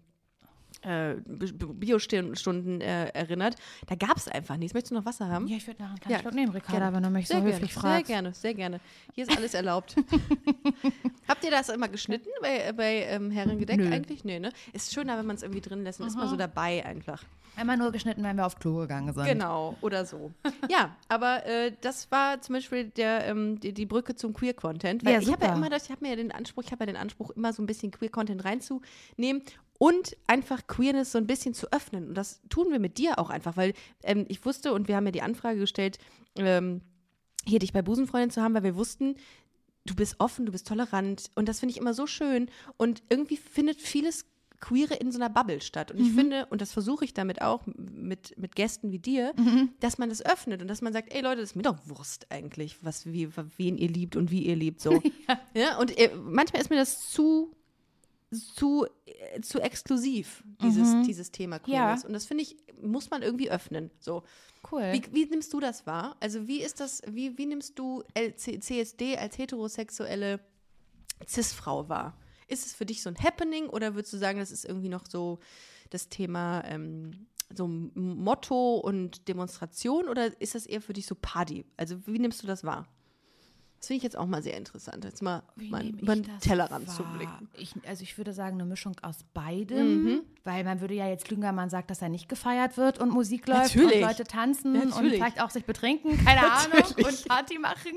äh, Bi- Bio-Stunden äh, erinnert. Da gab es einfach nichts. Möchtest du noch Wasser haben? ja, ich würde nach einem kleinen Ja, Schluck nehmen, Ricarda, Gerne. wenn du mich so Sehr höflich gerne, fragst. Sehr gerne, sehr gerne. Hier ist alles erlaubt. Habt ihr das immer geschnitten bei, bei ähm, Herrengedeck Nö. eigentlich? Nee, ne? Ist schöner, wenn man es irgendwie drin lässt. Dann ist man so dabei einfach. Einmal nur geschnitten, wenn wir auf Klo gegangen sind. Genau, oder so. ja, aber äh, das war zum Beispiel der, ähm, die, die Brücke zum Queer-Content. Ja, ich habe ja immer das, ich habe mir ja den Anspruch, ich habe ja den Anspruch, immer so ein bisschen Queer-Content reinzunehmen und einfach Queerness so ein bisschen zu öffnen. Und das tun wir mit dir auch einfach, weil ähm, ich wusste und wir haben ja die Anfrage gestellt, ähm, hier dich bei Busenfreundin zu haben, weil wir wussten, du bist offen, du bist tolerant und das finde ich immer so schön und irgendwie findet vieles Queere in so einer Bubble statt und ich finde, und das versuche ich damit auch mit, mit Gästen wie dir, dass man das öffnet und dass man sagt, ey Leute, das ist mir doch Wurst eigentlich, was, wie, wen ihr liebt und wie ihr liebt, so. ja. und äh, manchmal ist mir das zu zu, äh, zu exklusiv, dieses, dieses Thema Queerness. Und das finde ich, muss man irgendwie öffnen. So. Cool. Wie, wie nimmst du das wahr? Also wie ist das, wie, wie nimmst du CSD als heterosexuelle Cis-Frau wahr? Ist es für dich so ein Happening oder würdest du sagen, das ist irgendwie noch so das Thema ähm, so Motto und Demonstration oder ist das eher für dich so Party? Also wie nimmst du das wahr? Das finde ich jetzt auch mal sehr interessant, jetzt mal, über den Tellerrand wahr? zu blicken. Ich, also ich würde sagen, eine Mischung aus beidem, Mhm. weil man würde ja jetzt lügen, wenn man sagt, dass er nicht gefeiert wird und Musik läuft Natürlich. und Leute tanzen und Natürlich. vielleicht auch sich betrinken, keine Ahnung, und Party machen.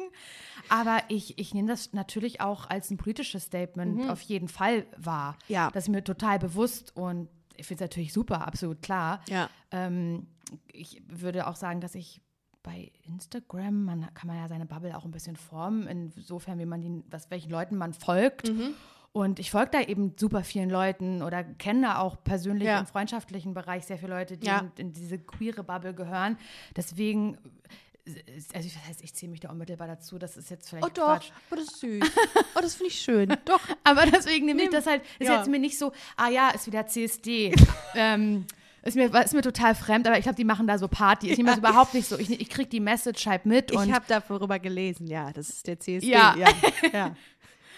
Aber ich, ich nehme das natürlich auch als ein politisches Statement auf jeden Fall wahr. Mhm. Ja. Das ist mir total bewusst und ich finde es natürlich super, absolut klar. Ja. Ähm, ich würde auch sagen, dass ich bei Instagram, man kann man ja seine Bubble auch ein bisschen formen, insofern, wie man den, was, welchen Leuten man folgt. Mhm. Und ich folge da eben super vielen Leuten oder kenne da auch persönlich Ja. im freundschaftlichen Bereich sehr viele Leute, die Ja. in, in diese queere Bubble gehören. Deswegen, also ich, das heißt, ich zähle mich da unmittelbar dazu. Das ist jetzt vielleicht Oh doch, Quatsch. oh, das ist süß. Oh, das finde ich schön. Doch. Aber deswegen nehme ich das halt, ist Ja. jetzt mir nicht so, ah ja, ist wieder CSD. ähm, ist mir, ist mir total fremd, aber ich glaube, die machen da so Party. Ich nehme das überhaupt nicht so. Ich, ich kriege die Message halt mit und Ich habe darüber gelesen, ja, das ist der CSD. Ja. ja. ja.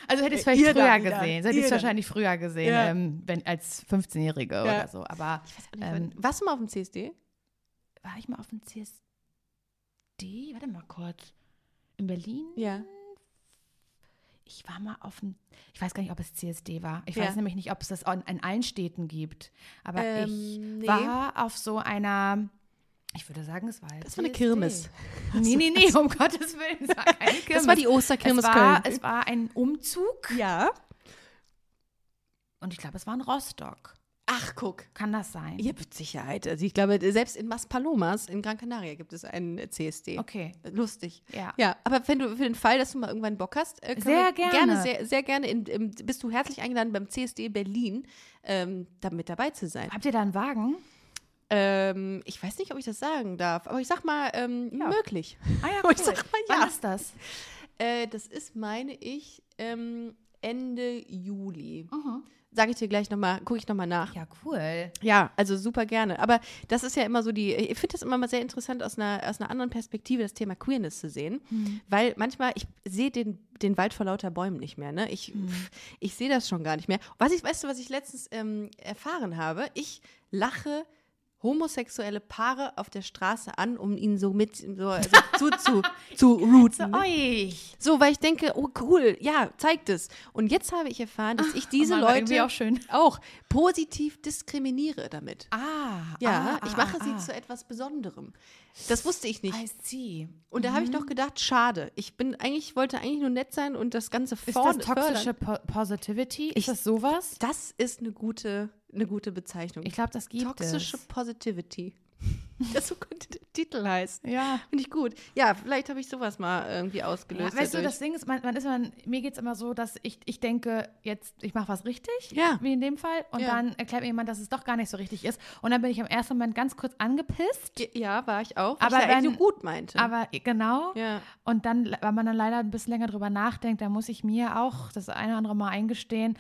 also hätte ich es vielleicht Ihr da früher gesehen. Hätte ich es da. wahrscheinlich früher gesehen, Ja. ähm, wenn, als 15-Jährige oder so. Aber ähm, Warst du mal auf dem CSD? war ich mal auf dem CSD? Warte mal kurz. In Berlin? Ja. Ich war mal auf dem, weiß gar nicht, ob es CSD war. Ich Ja. weiß nämlich nicht, ob es das an- in allen Städten gibt. Aber Ähm, ich nee. war auf so einer Ich würde sagen, es war jetzt Das war eine. Kirmes. Nee, nee, nee, um Gottes Willen, es war keine Kirmes. Das war die Osterkirmes es war, Köln. Es war ein Umzug Ja. und ich glaube, es war in Rostock. Ach, guck. Kann das sein? Ja, mit Sicherheit. Also ich glaube, selbst in Maspalomas in Gran Canaria gibt es einen CSD. Okay. Lustig. Ja. Ja, aber wenn du für den Fall, dass du mal irgendwann Bock hast, äh, Sehr gerne. gerne sehr, sehr gerne in, im, bist du herzlich eingeladen beim CSD Berlin ähm, da mit dabei zu sein. Habt ihr da einen Wagen? Ähm, ich weiß nicht, ob ich das sagen darf, aber ich sag mal ähm, möglich. Ah ja, Ich sag mal ja. Wann ist das? Äh, das ist, meine ich, ähm, Ende Juli. Mhm. Sage ich dir gleich nochmal, gucke ich nochmal nach. Ja, cool. Ja, also super gerne. Aber das ist ja immer so die, ich finde das immer mal sehr interessant, aus einer, aus einer anderen Perspektive das Thema Queerness zu sehen. Weil manchmal, ich sehe den, den Wald vor lauter Bäumen nicht mehr. Ne? Ich, ich sehe das schon gar nicht mehr. Was ich, weißt du, was ich letztens ähm, erfahren habe? Ich lache homosexuelle Paare auf der Straße an, um ihnen so mit so, also zu, zu, zu routen. euch. So, weil ich denke, oh cool, ja, zeigt es. Und jetzt habe ich erfahren, dass ich diese Mann, war irgendwie Leute auch auch positiv diskriminiere damit. Ah, Ja, ah, ich mache ah, sie ah. zu etwas Besonderem. Das wusste ich nicht. I see. Und da habe ich noch gedacht, schade. Ich bin eigentlich, wollte eigentlich nur nett sein und das Ganze Ist das toxische po Positivity? Ich- Ist das sowas? Das ist eine gute, eine gute Bezeichnung. Ich glaube, das gibt Toxische es. Positivity. Das so könnte der Titel heißen. Ja. Finde ich gut. Ja, vielleicht habe ich sowas mal irgendwie Ja, ausgelöst. weißt du, dadurch. das Ding ist, man, man ist man, mir geht es immer so, dass ich, ich denke, jetzt, ich mache was richtig, Ja. wie in dem Fall, und Ja. dann erklärt mir jemand, dass es doch gar nicht so richtig ist. Und dann bin ich im ersten Moment ganz kurz angepisst. ja, war ich auch. weil Aber ich ja wenn- nur gut meinte. Aber genau. Ja. Und dann, wenn man dann leider ein bisschen länger drüber nachdenkt, dann muss ich mir auch das eine oder andere Mal eingestehen.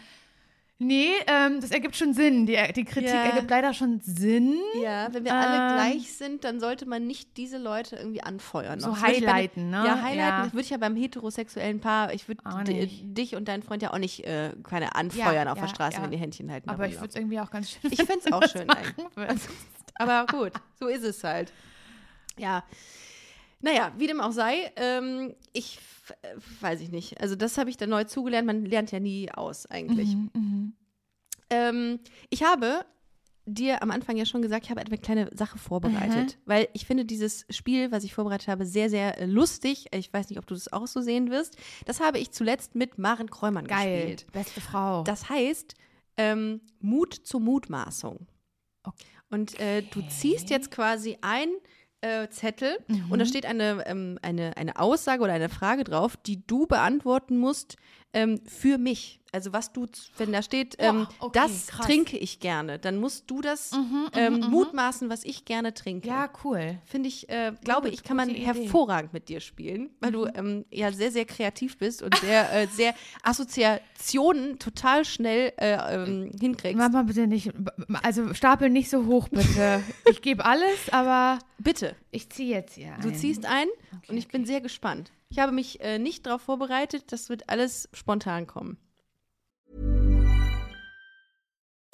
Nee, ähm, das ergibt schon Sinn. Die, die Kritik Ja. ergibt leider schon Sinn. Ja, wenn wir alle Ähm, gleich sind, dann sollte man nicht diese Leute irgendwie anfeuern. So. Das highlighten, ne? Ja, highlighten. Ja. Das würde ich ja beim heterosexuellen Paar, ich würde dich und deinen Freund ja auch nicht, äh, keine anfeuern auf ja, der Straße, wenn die Händchen halten. Aber ich würde es irgendwie auch ganz schön Ich finde es auch schön eigentlich. Aber gut, so ist es halt. Ja. Naja, wie dem auch sei, ähm, ich äh, weiß ich nicht. Also das habe ich dann neu zugelernt. Man lernt ja nie aus eigentlich. Mhm, Ähm, ich habe dir am Anfang ja schon gesagt, ich habe eine kleine Sache vorbereitet, weil ich finde dieses Spiel, was ich vorbereitet habe, sehr, sehr äh, lustig. Ich weiß nicht, ob du das auch so sehen wirst. Das habe ich zuletzt mit Maren Kräumann Geil. gespielt. Beste Frau. Das heißt ähm, Mut zur Mutmaßung. Okay. Und äh, du ziehst jetzt quasi ein äh, Zettel und Mhm. da steht eine, ähm, eine, eine Aussage oder eine Frage drauf, die du beantworten musst ähm, für mich. Also was du, wenn da steht, ähm, Boah, okay, das krass. trinke ich gerne, dann musst du das ähm, mutmaßen, was ich gerne trinke. ja, cool. Finde ich, äh, glaube Gut, ich, kann man Idee. hervorragend mit dir spielen, weil du ähm, ja sehr, sehr kreativ bist und sehr, äh, sehr Assoziationen total schnell äh, ähm, hinkriegst. Mach mal bitte nicht, also stapel nicht so hoch, bitte. ich gebe alles, aber Bitte, ich ziehe jetzt hier du ein. ziehst ein und ich bin sehr gespannt. Ich habe mich äh, nicht darauf vorbereitet, das wird alles spontan kommen.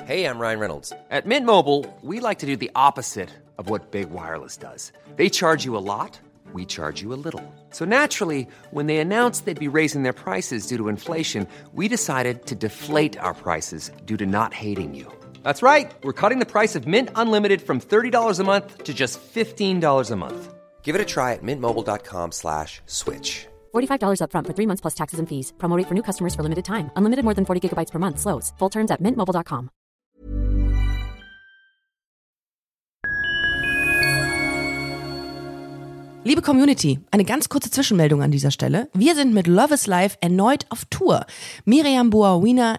Hey, I'm Ryan Reynolds. At Mint Mobile, we like to do the opposite of what Big Wireless does. They charge you a lot, we charge you a little. So naturally, when they announced they'd be raising their prices due to inflation, we decided to deflate our prices due to not hating you. That's right. We're cutting the price of Mint Unlimited from $30 a month to just $15 a month. Give it a try at mintmobile.com slash switch. $45 upfront for three months plus taxes and fees. Promo rate for new customers for limited time. Unlimited more than 40 gigabytes per month. Slows. Full terms at mintmobile.com. Liebe Community, eine ganz kurze Zwischenmeldung an dieser Stelle. Wir sind mit Love is Life erneut auf Tour. Miriam Boawina,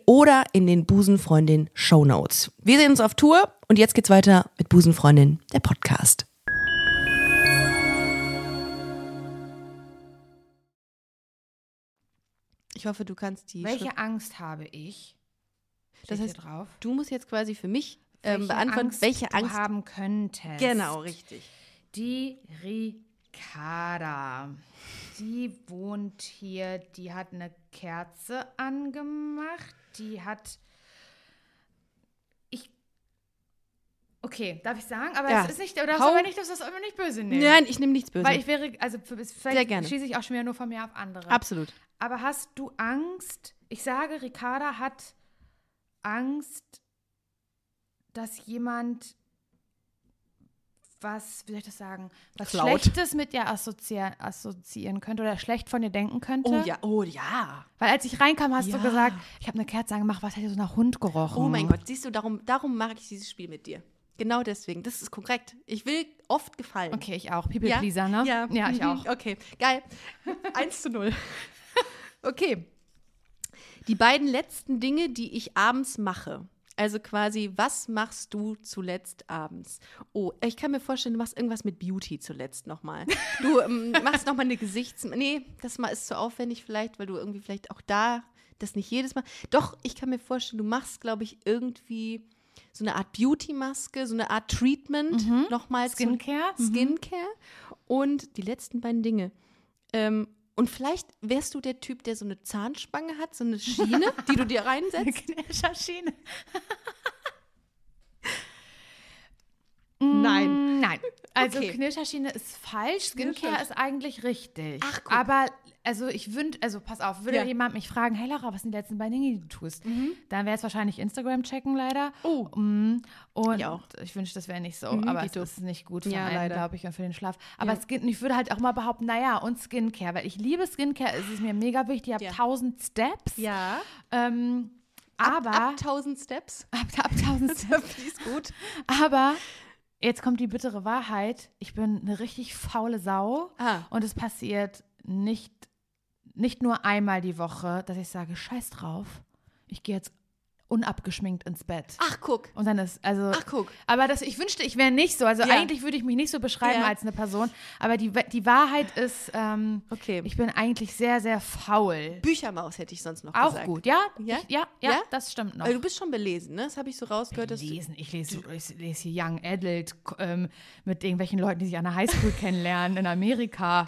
oder in den Busenfreundin Show Notes. Wir sehen uns auf Tour und jetzt geht's weiter mit Busenfreundin, der Podcast. Ich hoffe, du kannst die Welche Schrift- Angst habe ich? Das Steht heißt, hier drauf. du musst jetzt quasi für mich ähm, Welche beantworten, Angst welche du Angst haben könntest. Genau, richtig. Die Ricarda. Die wohnt hier, die hat eine Kerze angemacht, die hat. Ich. Okay, darf ich sagen? Aber Ja. es ist nicht, oder Hau- man nicht, das ist immer nicht böse nehmen. Nein, ich nehme nichts Böses. Weil ich wäre, also vielleicht gerne. schieße ich auch schon wieder nur von mir auf andere. Absolut. Aber hast du Angst? Ich sage, Ricarda hat Angst, dass jemand was, wie soll ich das sagen, was Klaut. Schlechtes mit ihr assoziieren, assoziieren könnte oder schlecht von ihr denken könnte. Oh ja, oh ja. Weil als ich reinkam, hast Ja. du gesagt, ich habe eine Kerze angemacht, was hat hier so nach Hund gerochen? Oh mein Gott, siehst du, darum, darum mag ich dieses Spiel mit dir. Genau deswegen. Das ist korrekt. Ich will oft gefallen. Okay, ich auch. People Ja? Pleaser, ne? Ja, ja ich mhm. auch. Okay, geil. 1 zu 0. Okay. Die beiden letzten Dinge, die ich abends mache. Also quasi, was machst du zuletzt abends? Oh, ich kann mir vorstellen, du machst irgendwas mit Beauty zuletzt nochmal. Du ähm, machst nochmal eine Gesichts... Nee, das mal ist zu aufwendig vielleicht, weil du irgendwie vielleicht auch da das nicht jedes Mal... Doch, ich kann mir vorstellen, du machst, glaube ich, irgendwie so eine Art Beauty-Maske, so eine Art Treatment nochmal. zu- Skincare? Mhm. Skincare. Und die letzten beiden Dinge. Ähm, und vielleicht wärst du der Typ, der so eine Zahnspange hat, so eine Schiene, die du dir reinsetzt. Knirscherschiene. Nein. Nein. Also Okay. Knirscherschiene ist falsch, Skincare ist eigentlich richtig. Ach, guck. Aber, also ich wünsche, also pass auf, würde Ja. Mhm. jemand mich fragen, hey Laura, was sind die letzten beiden Dinge, die du tust? Dann wäre es wahrscheinlich Instagram checken leider. Oh. Mm, Und Ich ich wünsche, das wäre nicht so, Mhm, aber es ist nicht gut für Ja, einen, glaube ich, und für den Schlaf. Aber Ja. Skin, ich würde halt auch mal behaupten, naja, und Skincare, weil ich liebe Skincare, es ist mir mega wichtig, ich habe Ja. 1000 Steps. Ja. Ähm, aber Ab 1000 Steps. ab, ab 1000 Steps. Die ist gut. Aber jetzt kommt die bittere Wahrheit. Ich bin eine richtig faule Sau. Ah. Und es passiert nicht, nicht nur einmal die Woche, dass ich sage, scheiß drauf. Ich gehe jetzt unabgeschminkt ins Bett. Ach, guck. Und dann ist, also. Ach, guck. Aber das, ich wünschte, ich wäre nicht so. Also Ja. eigentlich würde ich mich nicht so beschreiben Ja. als eine Person. Aber die, die Wahrheit ist, ähm, Okay. ich bin eigentlich sehr, sehr faul. Büchermaus hätte ich sonst noch Auch gesagt. gut, ja? Ja? Ich, ja, ja, Ja? das stimmt noch. Aber du bist schon belesen, ne? Das habe ich so rausgehört. Dass du, lesen. Ich lese, ich lese hier Young Adult ähm, mit irgendwelchen Leuten, die sich an der Highschool kennenlernen in Amerika.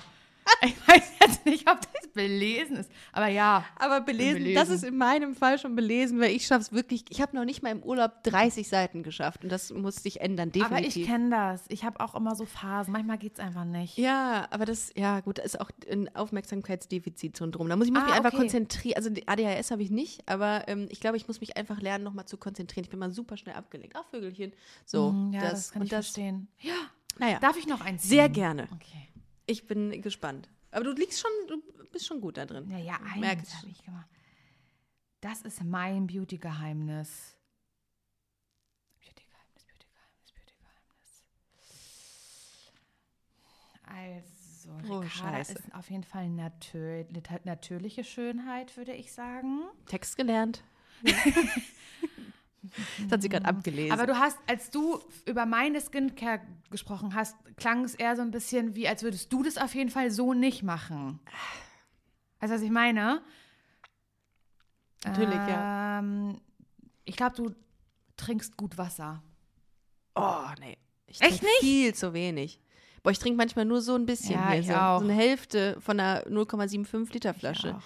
Ich weiß jetzt nicht, ob das belesen ist. Aber ja. aber belesen, belesen. das ist in meinem Fall schon belesen, weil ich schaffe es wirklich. Ich habe noch nicht mal im Urlaub 30 Seiten geschafft und das muss sich ändern, definitiv. Aber ich kenne das. Ich habe auch immer so Phasen. Manchmal geht es einfach nicht. Ja, aber das, ja gut, ist auch ein Aufmerksamkeitsdefizitsyndrom. Da muss ich muss Ah, mich einfach okay. konzentrieren. Also die ADHS habe ich nicht, aber ähm, ich glaube, ich muss mich einfach lernen, nochmal zu konzentrieren. Ich bin mal super schnell abgelenkt. Ach, Vögelchen. So, Hm, ja, das, kann und ich das, verstehen. Ja. Naja, Darf ich noch eins sehr gerne. Okay. Ich bin gespannt. Aber du liegst schon, du bist schon gut da drin. Ja, ja, Merk eins habe ich gemacht. Das ist mein Beauty-Geheimnis. Beauty-Geheimnis, Beauty-Geheimnis, Beauty-Geheimnis. Also, Oh, Ricarda Scheiße. ist auf jeden Fall natür natürliche Schönheit, würde ich sagen. Text gelernt. das hat sie gerade abgelesen. Aber du hast, als du über meine Skincare gesprochen hast, klang es eher so ein bisschen wie, als würdest du das auf jeden Fall so nicht machen. Weißt du, was ich meine? Natürlich, ja. Ähm, ich glaube, du trinkst gut Wasser. oh, nee. Ich Echt nicht? Viel zu wenig. Boah, ich trinke manchmal nur so ein bisschen Ja, hier. ich so, auch. so eine Hälfte von einer 0,75 Liter Flasche. Ja,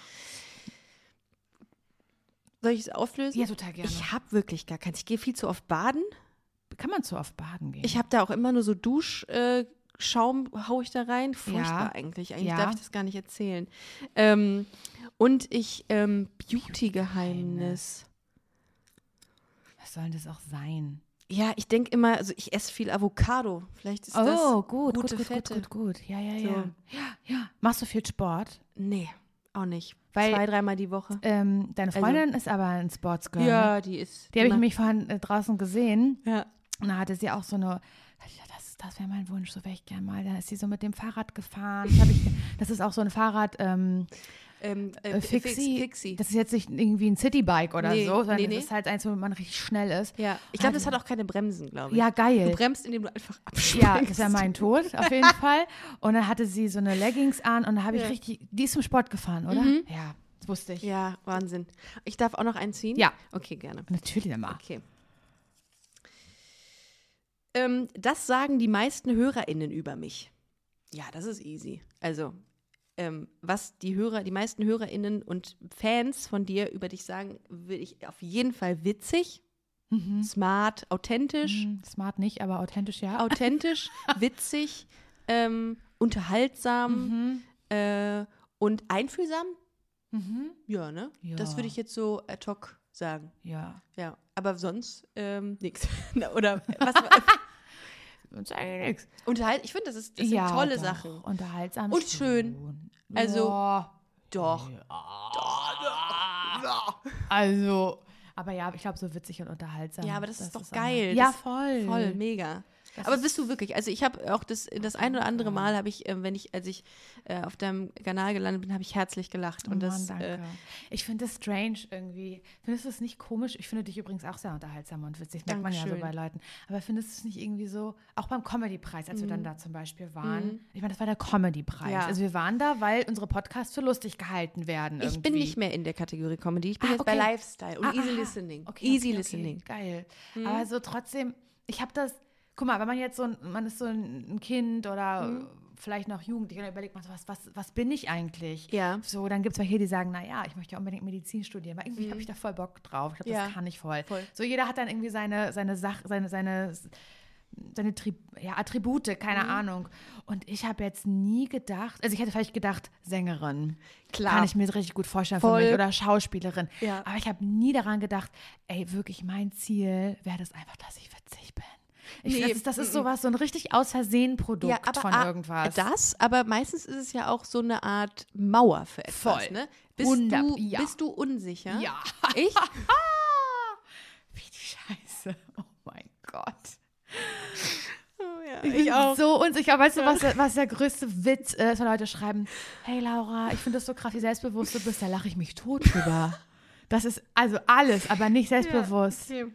Soll ich es auflösen? Ja, total gerne. Ich habe wirklich gar keins. Ich gehe viel zu oft baden. Kann man zu oft baden gehen? Ich habe da auch immer nur so Duschschaum, äh, Schaum hau ich da rein. Furchtbar Ja. eigentlich. Eigentlich Ja. darf ich das gar nicht erzählen. Ähm, und ich, ähm, Beauty-Geheimnis. Was soll denn das auch sein? Ja, ich denke immer, also ich esse viel Avocado. Vielleicht ist das Oh, gut, gute gut, gut, Fette. gut, gut, gut. Ja, ja, So. ja. Ja, ja. Machst du viel Sport? Nee, auch nicht. Weil- Zwei, dreimal die Woche. Ähm, deine Also- Freundin ist aber ein Sportsgirl. ne? Ja, die ist. Die habe ich nämlich vorhin äh, draußen gesehen. Ja. Und da hatte sie auch so eine, das, das wäre mein Wunsch, so wäre ich gerne mal. Da ist sie so mit dem Fahrrad gefahren. Das, ich, das ist auch so ein Fahrrad, ähm, Ähm, äh, äh, Fix- Fixie. Fixie. Das ist jetzt nicht irgendwie ein Citybike oder Nee, so, sondern nee, das nee. ist halt eins, wo man richtig schnell ist. ja, ich glaube, das hat auch keine Bremsen, glaube ich. Ja, geil. Du bremst, indem du einfach abschwenkst. Ja, das wäre mein Tod, auf jeden Fall. Und dann hatte sie so eine Leggings an und da habe ich Ja. Mhm. richtig, die ist zum Sport gefahren, oder? Ja, das wusste ich. Ja, Wahnsinn. Ich darf auch noch einen ziehen? Ja. Okay, gerne. Natürlich immer. Okay. ähm, das sagen die meisten HörerInnen über mich. Ja, das ist easy. Also, ähm, was die Hörer, die meisten HörerInnen und Fans von dir über dich sagen, will ich auf jeden Fall witzig, smart, authentisch, Hm, Smart nicht, aber authentisch ja. authentisch, witzig, ähm, unterhaltsam äh, und einfühlsam. Ja, ne? Das Ja. würde ich jetzt so ad hoc sagen. ja. Ja, aber sonst ähm, nichts. Oder was? Uns eigentlich nichts. Unterhalt, ich finde, das, ist, das sind ja, tolle doch, Sachen. Unterhaltsam. Und schön. schon. Also- Ja. Doch. Also, aber ja, ich glaube, so witzig und unterhaltsam. Ja, aber das, ist doch auch- geil. Ja, Das- voll. Voll, mega. Aber bist du wirklich, also ich habe auch das, das ein oder andere Mal habe ich, äh, wenn ich, als ich äh, auf deinem Kanal gelandet bin, habe ich herzlich gelacht. Oh Und das, Mann, äh, danke. ich finde das strange irgendwie. Findest du es nicht komisch? Ich finde dich übrigens auch sehr unterhaltsam und witzig. Merkt man ja so bei Leuten. Aber findest du es nicht irgendwie so, auch beim Comedy-Preis, als wir dann da zum Beispiel waren? Mhm. Ich meine, das war der Comedy-Preis. Ja. Also wir waren da, weil unsere Podcasts für lustig gehalten werden. ich bin irgendwie. nicht mehr in der Kategorie Comedy. Ich bin Ah, jetzt bei okay. Lifestyle und Ah, Easy aha. Listening. Okay, Easy okay, Listening. Geil. Aber so trotzdem, ich habe das, guck mal, wenn man jetzt so, ein, man ist so ein Kind oder Mhm. vielleicht noch Jugendlich und überlegt man so, was, was, was bin ich eigentlich? Ja. So, dann gibt es welche, die sagen, naja, ich möchte ja unbedingt Medizin studieren, weil irgendwie habe ich da voll Bock drauf. Ich glaube, Mhm. Ja, das kann ich voll. voll. So, jeder hat dann irgendwie seine, seine Sache, seine, seine, seine Tri ja, Attribute, keine Mhm. Ahnung. Und ich habe jetzt nie gedacht, also ich hätte vielleicht gedacht, Sängerin. Klar. Kann ich mir richtig gut vorstellen Voll. für mich. Oder Schauspielerin. Ja. Aber ich habe nie daran gedacht, ey, wirklich mein Ziel wäre das einfach, dass ich witzig bin. Ich, Nee, das ist, das ist sowas, so ein richtig aus Versehen Produkt von ah, irgendwas. Das, aber meistens ist es ja auch so eine Art Mauer für etwas. Voll. Ne? Bist, Wunder- du, ja. bist du unsicher? Ja. Ich? Wie die Scheiße. Oh mein Gott. ja, Ich, bin so unsicher. Weißt du, was der, was der größte Witz ist, wenn Leute schreiben, hey Laura, ich finde das so krass, wie selbstbewusst du bist, da lache ich mich tot drüber. Das ist also alles, aber nicht selbstbewusst. Okay.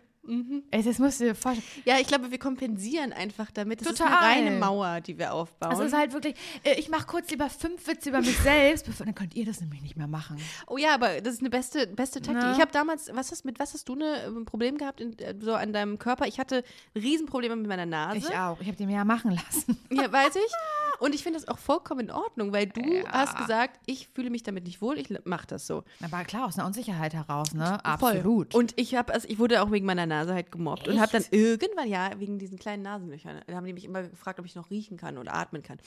Ey, das musst du dir vorstellen. Ja, ich glaube, wir kompensieren einfach damit. Es ist eine Total. reine Mauer, die wir aufbauen. Also es ist halt wirklich, äh, ich mache kurz lieber fünf Witze über mich selbst, bevor, dann könnt ihr das nämlich nicht mehr machen. oh ja, aber das ist eine beste, beste Taktik. Na? Ich habe damals, was hast, mit was hast du ne, ein Problem gehabt in, äh, so an deinem Körper? Ich hatte Riesenprobleme mit meiner Nase. Ich auch. Ich habe die mir ja machen lassen. Ja, weiß ich. Und ich finde das auch vollkommen in Ordnung, weil du Ja. hast gesagt, ich fühle mich damit nicht wohl, ich mache das so. Aber klar, aus einer Unsicherheit heraus, ne? Voll. Absolut. Und ich habe, also ich wurde auch wegen meiner Nase halt gemobbt und habe dann irgendwann, ja, wegen diesen kleinen Nasenlöchern, da haben die mich immer gefragt, ob ich noch riechen kann oder atmen kann.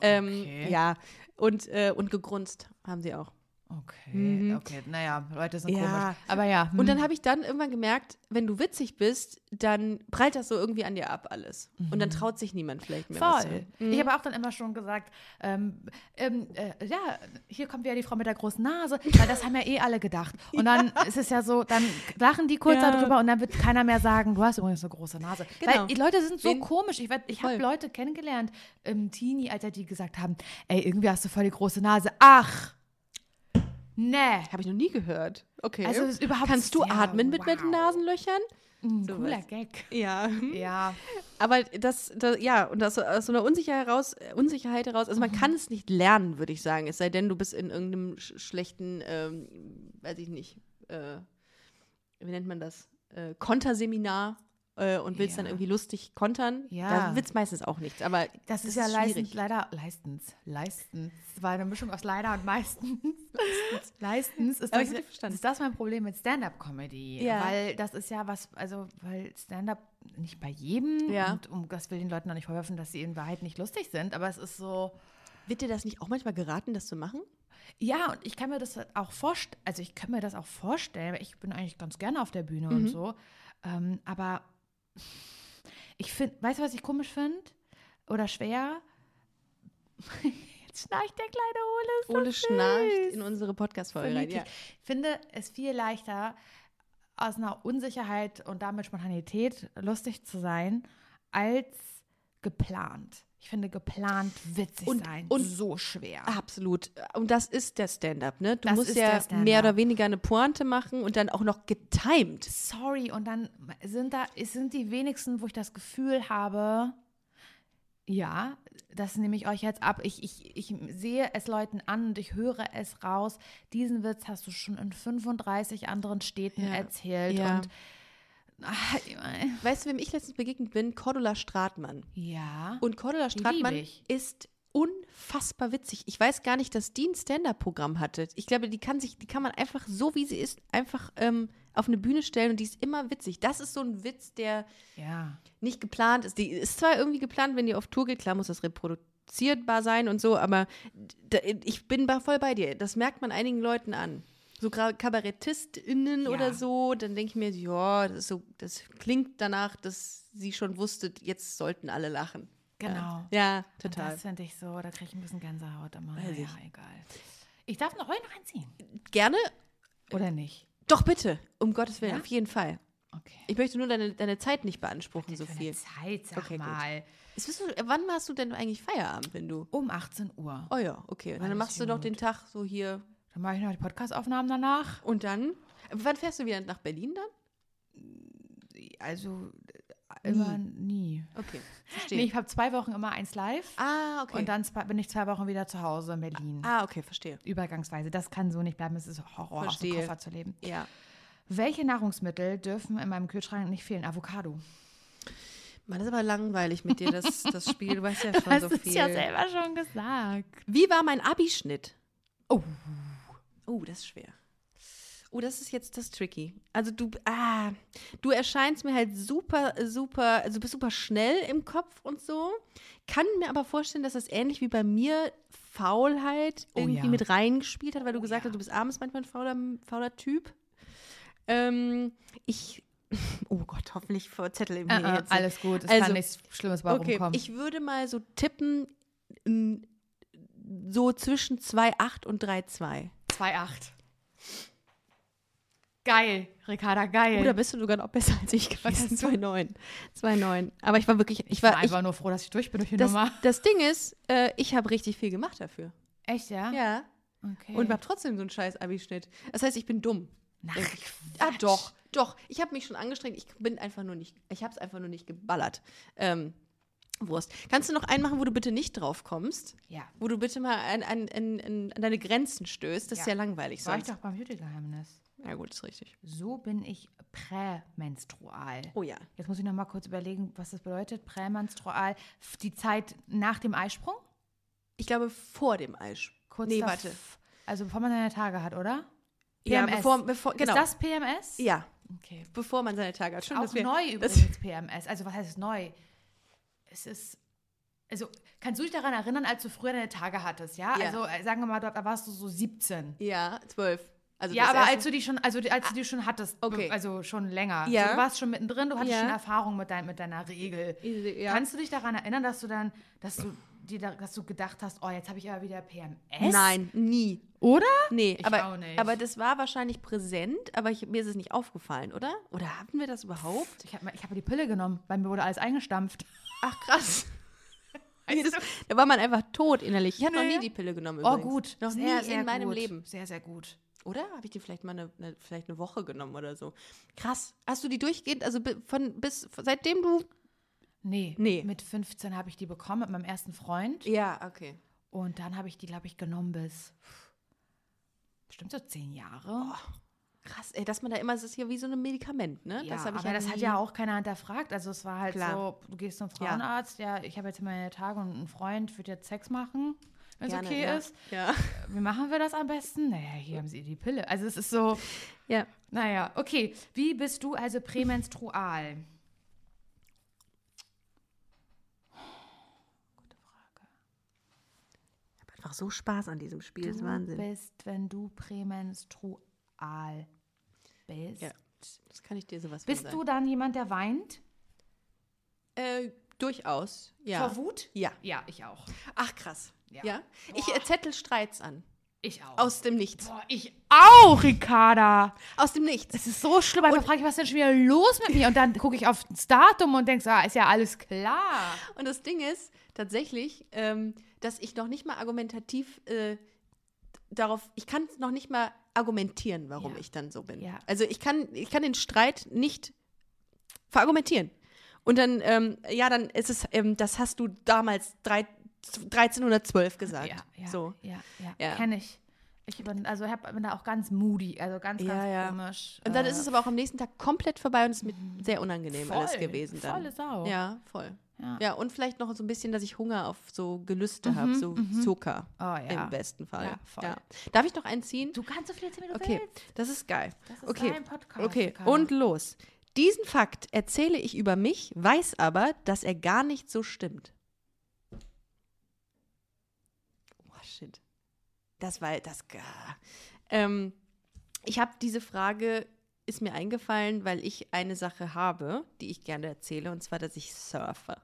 Ähm, Okay. ja, und, äh, und gegrunzt haben sie auch. Okay, okay. Naja, Leute sind Mhm. Ja. komisch. Aber ja. Und hm. dann habe ich dann irgendwann gemerkt, wenn du witzig bist, dann prallt das so irgendwie an dir ab alles. Und dann traut sich niemand vielleicht mehr. Voll. sagen. Ich habe auch dann immer schon gesagt, ähm, ähm, äh, ja, hier kommt wieder die Frau mit der großen Nase, weil das haben ja eh alle gedacht. Und dann ist es ja so, dann lachen die kurz Ja. darüber und dann wird keiner mehr sagen, du hast übrigens eine große Nase. Genau. Weil die Leute sind so Wen- komisch. Ich, werd- ich habe. Leute kennengelernt im Teenie-Alter, die gesagt haben, ey, irgendwie hast du voll die große Nase. Ach, nee. Habe ich noch nie gehört. Okay. Also ist überhaupt- Kannst du ja, atmen mit, mit den wow. Nasenlöchern? So cooler was. Gag. Ja. Ja. Aber das, das ja, und das aus so einer Unsicherheit heraus, Unsicherheit heraus, also man kann es nicht lernen, würde ich sagen, es sei denn, du bist in irgendeinem sch schlechten, ähm, weiß ich nicht, äh, wie nennt man das, äh, Konterseminar äh, und willst dann Ja. irgendwie lustig kontern. Ja. Da wird es meistens auch nichts, aber Das, ist ja leistens, schwierig. leider, leistens, leistens, war eine Mischung aus leider und meistens. leistens ist Aber das, ist das mein Problem mit Stand-Up-Comedy. Ja. Weil das ist ja was, also, weil Stand-Up nicht bei jedem Ja. und um das will den Leuten noch nicht vorwerfen, dass sie in Wahrheit nicht lustig sind, aber es ist so, Wird dir das nicht auch manchmal geraten, das zu machen? ja, und ich kann mir das auch vorstellen, also ich kann mir das auch vorstellen, ich bin eigentlich ganz gerne auf der Bühne und Mhm. so, ähm, aber ich finde, weißt du, was ich komisch finde? Oder schwer? Jetzt schnarcht der kleine Ole. Ist Ole schnarcht in unsere Podcast-Folge rein. Ja. Ich finde es viel leichter, aus einer Unsicherheit und damit Spontanität lustig zu sein, als geplant. Ich finde geplant witzig Und- sein und- so schwer. Absolut. Und das ist der Stand-up, ne? Du Das musst ja mehr oder weniger eine Pointe machen und dann auch noch getimed. sorry, und dann sind da, es sind die wenigsten, wo ich das Gefühl habe, ja, das nehme ich euch jetzt ab. Ich, ich, ich sehe es Leuten an und ich höre es raus. Diesen Witz hast du schon in 35 anderen Städten Ja. erzählt Ja. und Ah, Weißt du, wem ich letztens begegnet bin? Cordula Stratmann. Ja. Und Cordula Stratmann ist unfassbar witzig. Ich weiß gar nicht, dass die ein Stand-Up-Programm hatte. Ich glaube, die kann sich, die kann man einfach so, wie sie ist, einfach ähm, auf eine Bühne stellen und die ist immer witzig. Das ist so ein Witz, der ja. nicht geplant ist. Die ist zwar irgendwie geplant, wenn die auf Tour geht, klar muss das reproduzierbar sein und so, aber da, ich bin voll bei dir. Das merkt man einigen Leuten an. So KabarettistInnen Ja. oder so, dann denke ich mir, ja, das, so, das klingt danach, dass sie schon wusste, jetzt sollten alle lachen. Genau. Ja, Und total. Das finde ich so, da kriege ich ein bisschen Gänsehaut immer. Weiß ja, ich. egal. Ich darf noch heute noch einziehen. Gerne? Oder nicht? Doch, bitte. Um Gottes Willen, Ja? auf jeden Fall. Okay. Ich möchte nur deine, deine Zeit nicht beanspruchen, so viel. Zeit, sag Okay, mal. Du, wann hast du denn eigentlich Feierabend, wenn du. Um 18 Uhr. Oh ja, okay. Und dann machst du doch gut. den Tag so hier. Dann mache ich noch die Podcast-Aufnahmen danach. Und dann? Wann fährst du wieder nach Berlin dann? Also äh, immer nie. Okay, verstehe. Nee, ich habe zwei Wochen immer eins live. ah, okay. Und dann zwei- bin ich zwei Wochen wieder zu Hause in Berlin. ah, okay, verstehe. Übergangsweise. Das kann so nicht bleiben. Es ist Horror, aus dem Verstehe. Koffer zu leben. Ja. Welche Nahrungsmittel dürfen in meinem Kühlschrank nicht fehlen? Avocado. Mann, das ist aber langweilig mit dir, das, das Spiel. Du weißt ja schon Hast so du viel. es ja selber schon gesagt. Wie war mein Abischnitt? Oh. Oh, das ist schwer. Oh, das ist jetzt das tricky. Also du, ah, du erscheinst mir halt super, super, also du bist super schnell im Kopf und so. Kann mir aber vorstellen, dass das ähnlich wie bei mir Faulheit Oh irgendwie ja. mit reingespielt hat, weil du gesagt ja. hast, du bist abends manchmal ein fauler, fauler Typ. Ähm, ich, oh Gott, hoffentlich verzettel ich mir Äh, äh, jetzt. nicht. alles gut. Es Also, kann nichts Schlimmes bei Okay, rumkommen. ich würde mal so tippen, so zwischen 2,8 und 3,2. 2,8. Geil, Ricarda, geil. Oder bist du sogar noch besser als ich gewesen? hast du? 2,9. 2,9. Aber ich war wirklich, ich ich war war, ich, einfach nur froh, dass ich durch bin durch die das, Nummer. das Ding ist, äh, ich habe richtig viel gemacht dafür. Echt, ja? Ja. Okay. Und habe trotzdem so einen scheiß Abischnitt. Das heißt, ich bin dumm. Na, Äh, Ah, doch, doch. Ich habe mich schon angestrengt. Ich bin einfach nur nicht, ich habe es einfach nur nicht geballert. Ähm, Wurst. Kannst du noch einen machen, wo du bitte nicht drauf kommst? Ja. Wo du bitte mal an, an, an, an deine Grenzen stößt? Das ist Ja. ja langweilig War ich sonst. doch beim Beauty-Geheimnis. Ja, gut, ist richtig. So bin ich prämenstrual. Oh ja. Jetzt muss ich noch mal kurz überlegen, was das bedeutet. Prämenstrual. Die Zeit nach dem Eisprung? Ich glaube, vor dem Eis. Kurz nee, warte. Also bevor man seine Tage hat, oder? Ja, PMS. bevor, bevor, genau. Ist das PMS? ja, Okay. bevor man seine Tage hat. Schön, Auch neu übrigens PMS. Also was heißt neu? Es ist. Also, kannst du dich daran erinnern, als du früher deine Tage hattest, ja? Ja. Also, äh, sagen wir mal, da warst du so 17. Ja, zwölf. Also ja, aber als du die schon, also als du die schon hattest, Okay. also schon länger. Ja. Du warst schon mittendrin, du hattest Ja. schon Erfahrung mit, dein, mit deiner Regel. Ja. Kannst du dich daran erinnern, dass du dann, dass du dir da, dass du gedacht hast, oh, jetzt habe ich aber wieder PMS? Nein, nie. Oder? Nee, Ich aber, auch nicht. aber das war wahrscheinlich präsent, aber ich, mir ist es nicht aufgefallen, oder? Oder hatten wir das überhaupt? Ich habe ich hab die Pille genommen, weil mir wurde alles eingestampft. Ach, krass. Das, da war man einfach tot innerlich. Ich habe noch Nee. nie die Pille genommen Oh, übrigens. gut. Noch sehr, nie sehr in meinem gut. Leben. Sehr, sehr gut. Oder? Habe ich die vielleicht mal eine, eine, vielleicht eine Woche genommen oder so? Krass. Hast du die durchgehend, also von bis seitdem du. Nee, Nee. mit 15 habe ich die bekommen mit meinem ersten Freund. Ja, okay. Und dann habe ich die, glaube ich, genommen bis bestimmt so zehn Jahre. Krass, ey, dass man da immer, es ist ja wie so ein Medikament, ne? ja, das habe ich aber ja das hat ja auch keiner hinterfragt. Also es war halt Klar. so, du gehst zum Ja. Frauenarzt, ja, ich habe jetzt meine Tage und ein Freund wird jetzt Sex machen, wenn es okay ja. ist. Ja. Wie machen wir das am besten? Naja, hier haben sie die Pille. Also es ist so, ja. naja, okay. Wie bist du also prämenstrual? Ich habe einfach so Spaß an diesem Spiel, das ist Du Wahnsinn. bist, wenn du prämenstrual bist. Ja, das kann ich dir sowas Bist du dann jemand, der weint? Äh, durchaus, ja. Vor Wut? Ja. Ja, ich auch. Ach, krass. Ja. Ja. Ich äh, zettel Streits an. Ich auch. Aus dem Nichts. Boah, ich auch, Ricarda. Aus dem Nichts. Es ist so schlimm. Einfach frage ich, was ist denn schon wieder los mit mir? Und dann gucke ich auf das Datum und denke, ah, ist ja alles klar. Und das Ding ist tatsächlich, ähm, dass ich noch nicht mal argumentativ äh, darauf, ich kann noch nicht mal argumentieren, warum Ja. ich dann so bin. Ja. Also ich kann, ich kann den Streit nicht verargumentieren. Und dann, ähm, ja, dann ist es, ähm, das hast du damals drei, 1312 gesagt. Ja, ja, So. ja, ja. Ja. Kenne ich. Ich bin, also hab, bin da auch ganz moody, also ganz, ganz Ja, komisch. Und dann Äh, ist es aber auch am nächsten Tag komplett vorbei und es ist mir sehr unangenehm alles voll, gewesen dann. volle Sau. Ja, voll. Ja. Ja. und vielleicht noch so ein bisschen, dass ich Hunger auf so Gelüste habe, so Zucker Oh, ja. im besten Fall. Ja, voll. Darf ich noch einen ziehen? Du kannst so viel erzählen, wie du Okay, willst. das ist geil. Das ist okay. dein Podcast, Okay, und los. Diesen Fakt erzähle ich über mich, weiß aber, dass er gar nicht so stimmt. Oh, shit. Das war das. ah. Ähm, ich habe diese Frage, ist mir eingefallen, weil ich eine Sache habe, die ich gerne erzähle, und zwar, dass ich surfe.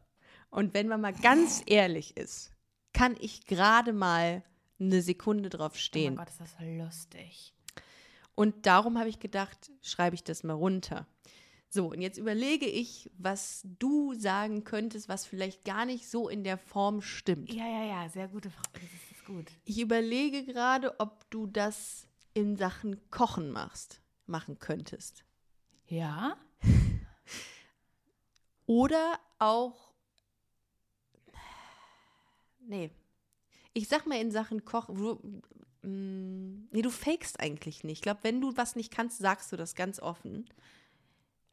Und wenn man mal ganz ehrlich ist, kann ich gerade mal eine Sekunde drauf Oh stehen. mein Gott, ist das lustig. Und darum habe ich gedacht, schreibe ich das mal runter. So, und jetzt überlege ich, was du sagen könntest, was vielleicht gar nicht so in der Form stimmt. Ja, ja, ja, sehr gute Frage. Das ist, das ist gut. Ich überlege gerade, ob du das in Sachen Kochen machst, machen könntest. Ja? Oder auch. Nee. Ich sag mal in Sachen Kochen. Du, mm, nee, du fakest eigentlich nicht. Ich glaube, wenn du was nicht kannst, sagst du das ganz offen.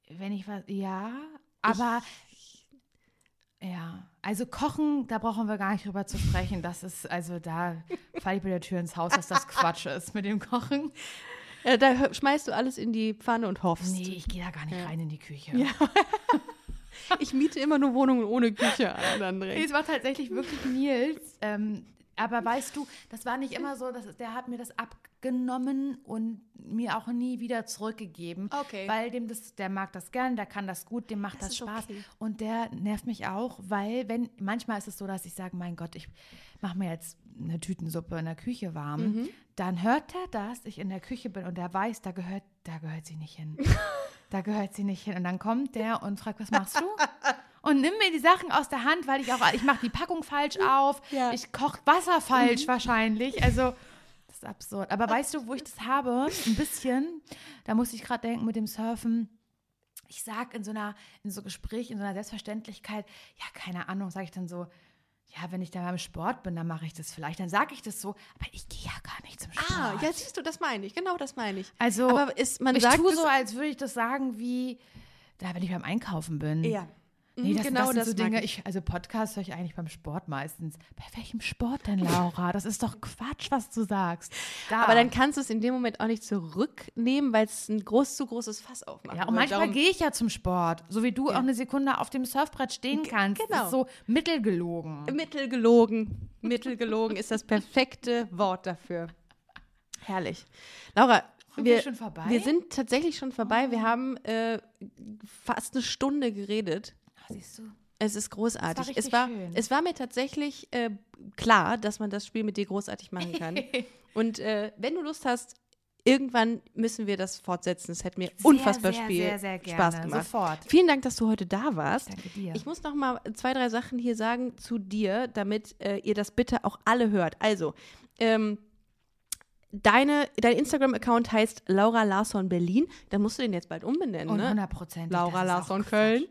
Wenn ich was, ja, aber ja, also kochen, da brauchen wir gar nicht drüber zu sprechen. Das ist, also da falle ich bei der Tür ins Haus, dass das Quatsch ist mit dem Kochen. Ja, da hö- schmeißt du alles in die Pfanne und hoffst. Nee, ich gehe da gar nicht rein in die Küche. Ich miete immer nur Wohnungen ohne Küche an. Nee, André. es war tatsächlich wirklich Nils. Ähm, aber weißt du, das war nicht immer so, dass, der hat mir das abgenommen und mir auch nie wieder zurückgegeben. Okay. Weil dem das, der mag das gern, der kann das gut, dem macht das, ist Spaß. okay. Und der nervt mich auch, weil wenn, manchmal ist es so, dass ich sage, mein Gott, ich mache mir jetzt eine Tütensuppe in der Küche warm. Mhm. Dann hört er, dass ich in der Küche bin und der weiß, da gehört, da gehört sie nicht hin. da gehört sie nicht hin. Und dann kommt der und fragt, was machst du? und nimm mir die Sachen aus der Hand, weil ich auch, ich mache die Packung falsch auf, Ja. ich koche Wasser falsch wahrscheinlich. Also, das ist absurd. Aber weißt du, wo ich das habe? Ein bisschen, da muss ich gerade denken mit dem Surfen. Ich sag in so einer, in so Gespräch, in so einer Selbstverständlichkeit, ja, keine Ahnung, sage ich dann so, ja, wenn ich da beim Sport bin, dann mache ich das vielleicht, dann sage ich das so, aber ich gehe ja gar nicht zum Sport. Ah, ja, siehst du, das meine ich. Genau das meine ich. Also, Aber ist, man ich sagt tue so, als würde ich das sagen wie, da wenn ich beim Einkaufen bin. Ja. Nee, Mhm, das, genau das sind das so Dinge, ich. also Podcast höre ich eigentlich beim Sport meistens. Bei welchem Sport denn, Laura? Das ist doch Quatsch, was du sagst. Da. Aber dann kannst du es in dem Moment auch nicht zurücknehmen, weil es ein groß zu großes Fass aufmacht. ja, und manchmal gehe ich ja zum Sport, so wie du auch eine Sekunde auf dem Surfbrett stehen kannst. Das genau. ist so mittelgelogen. Mittelgelogen. Mittelgelogen ist das perfekte Wort dafür. Herrlich. Laura, Sind wir, wir schon vorbei? wir sind tatsächlich schon vorbei. Wir haben äh, fast eine Stunde geredet. Ach, siehst du? Es ist großartig. War es, war, schön. es war mir tatsächlich äh, klar, dass man das Spiel mit dir großartig machen kann. Und äh, wenn du Lust hast, irgendwann müssen wir das fortsetzen. Es hätte mir unfassbar sehr, Spiel sehr, sehr gerne. Spaß gemacht. Sofort. Vielen Dank, dass du heute da warst. Danke dir. Ich muss noch mal zwei, drei Sachen hier sagen zu dir, damit äh, ihr das bitte auch alle hört. Also, ähm, deine, dein Instagram-Account heißt Laura Larsson Berlin. Dann musst du den jetzt bald umbenennen, Und ne? hundertprozentig. Laura das ist auch Larsson. Köln.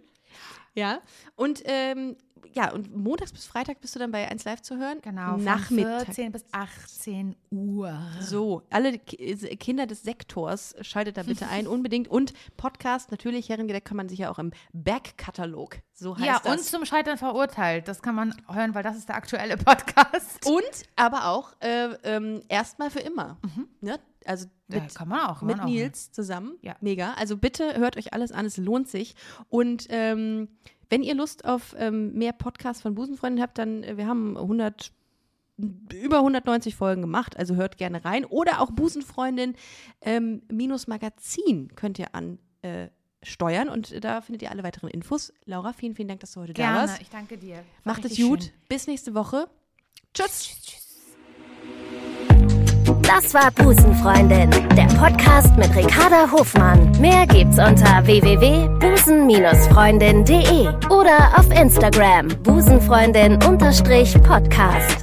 Ja. Und ähm, ja, und montags bis Freitag bist du dann bei 1 Live zu hören. Genau, von Nachmittag. 14 bis 18 Uhr. So, alle Ki- Kinder des Sektors, schaltet da bitte ein, unbedingt. Und Podcast, natürlich, Herrengedeck kann man sich ja auch im Backkatalog, so heißt Ja, das. und zum Scheitern verurteilt. Das kann man hören, weil das ist der aktuelle Podcast. Und aber auch äh, ähm, erstmal für immer. Ne? Also Ja, mit, kann man auch. Mit man auch Nils zusammen. Ja. Mega. Also bitte hört euch alles an, es lohnt sich. Und ähm, wenn ihr Lust auf ähm, mehr Podcasts von Busenfreunden habt, dann, äh, wir haben 100 über 190 Folgen gemacht, also hört gerne rein. Oder auch Busenfreundin ähm, minus Magazin könnt ihr an äh, steuern und da findet ihr alle weiteren Infos. Laura, vielen, vielen Dank, dass du heute da Gerne, warst. ich danke dir. War Macht es gut. schön. Bis nächste Woche. Tschüss. Das war Busenfreundin, der Podcast mit Ricarda Hofmann. Mehr gibt's unter www.busen-freundin.de oder auf Instagram busenfreundin-podcast.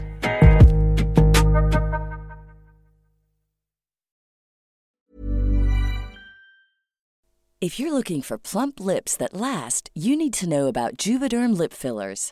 If you're looking for plump lips that last, you need to know about Juvederm lip fillers.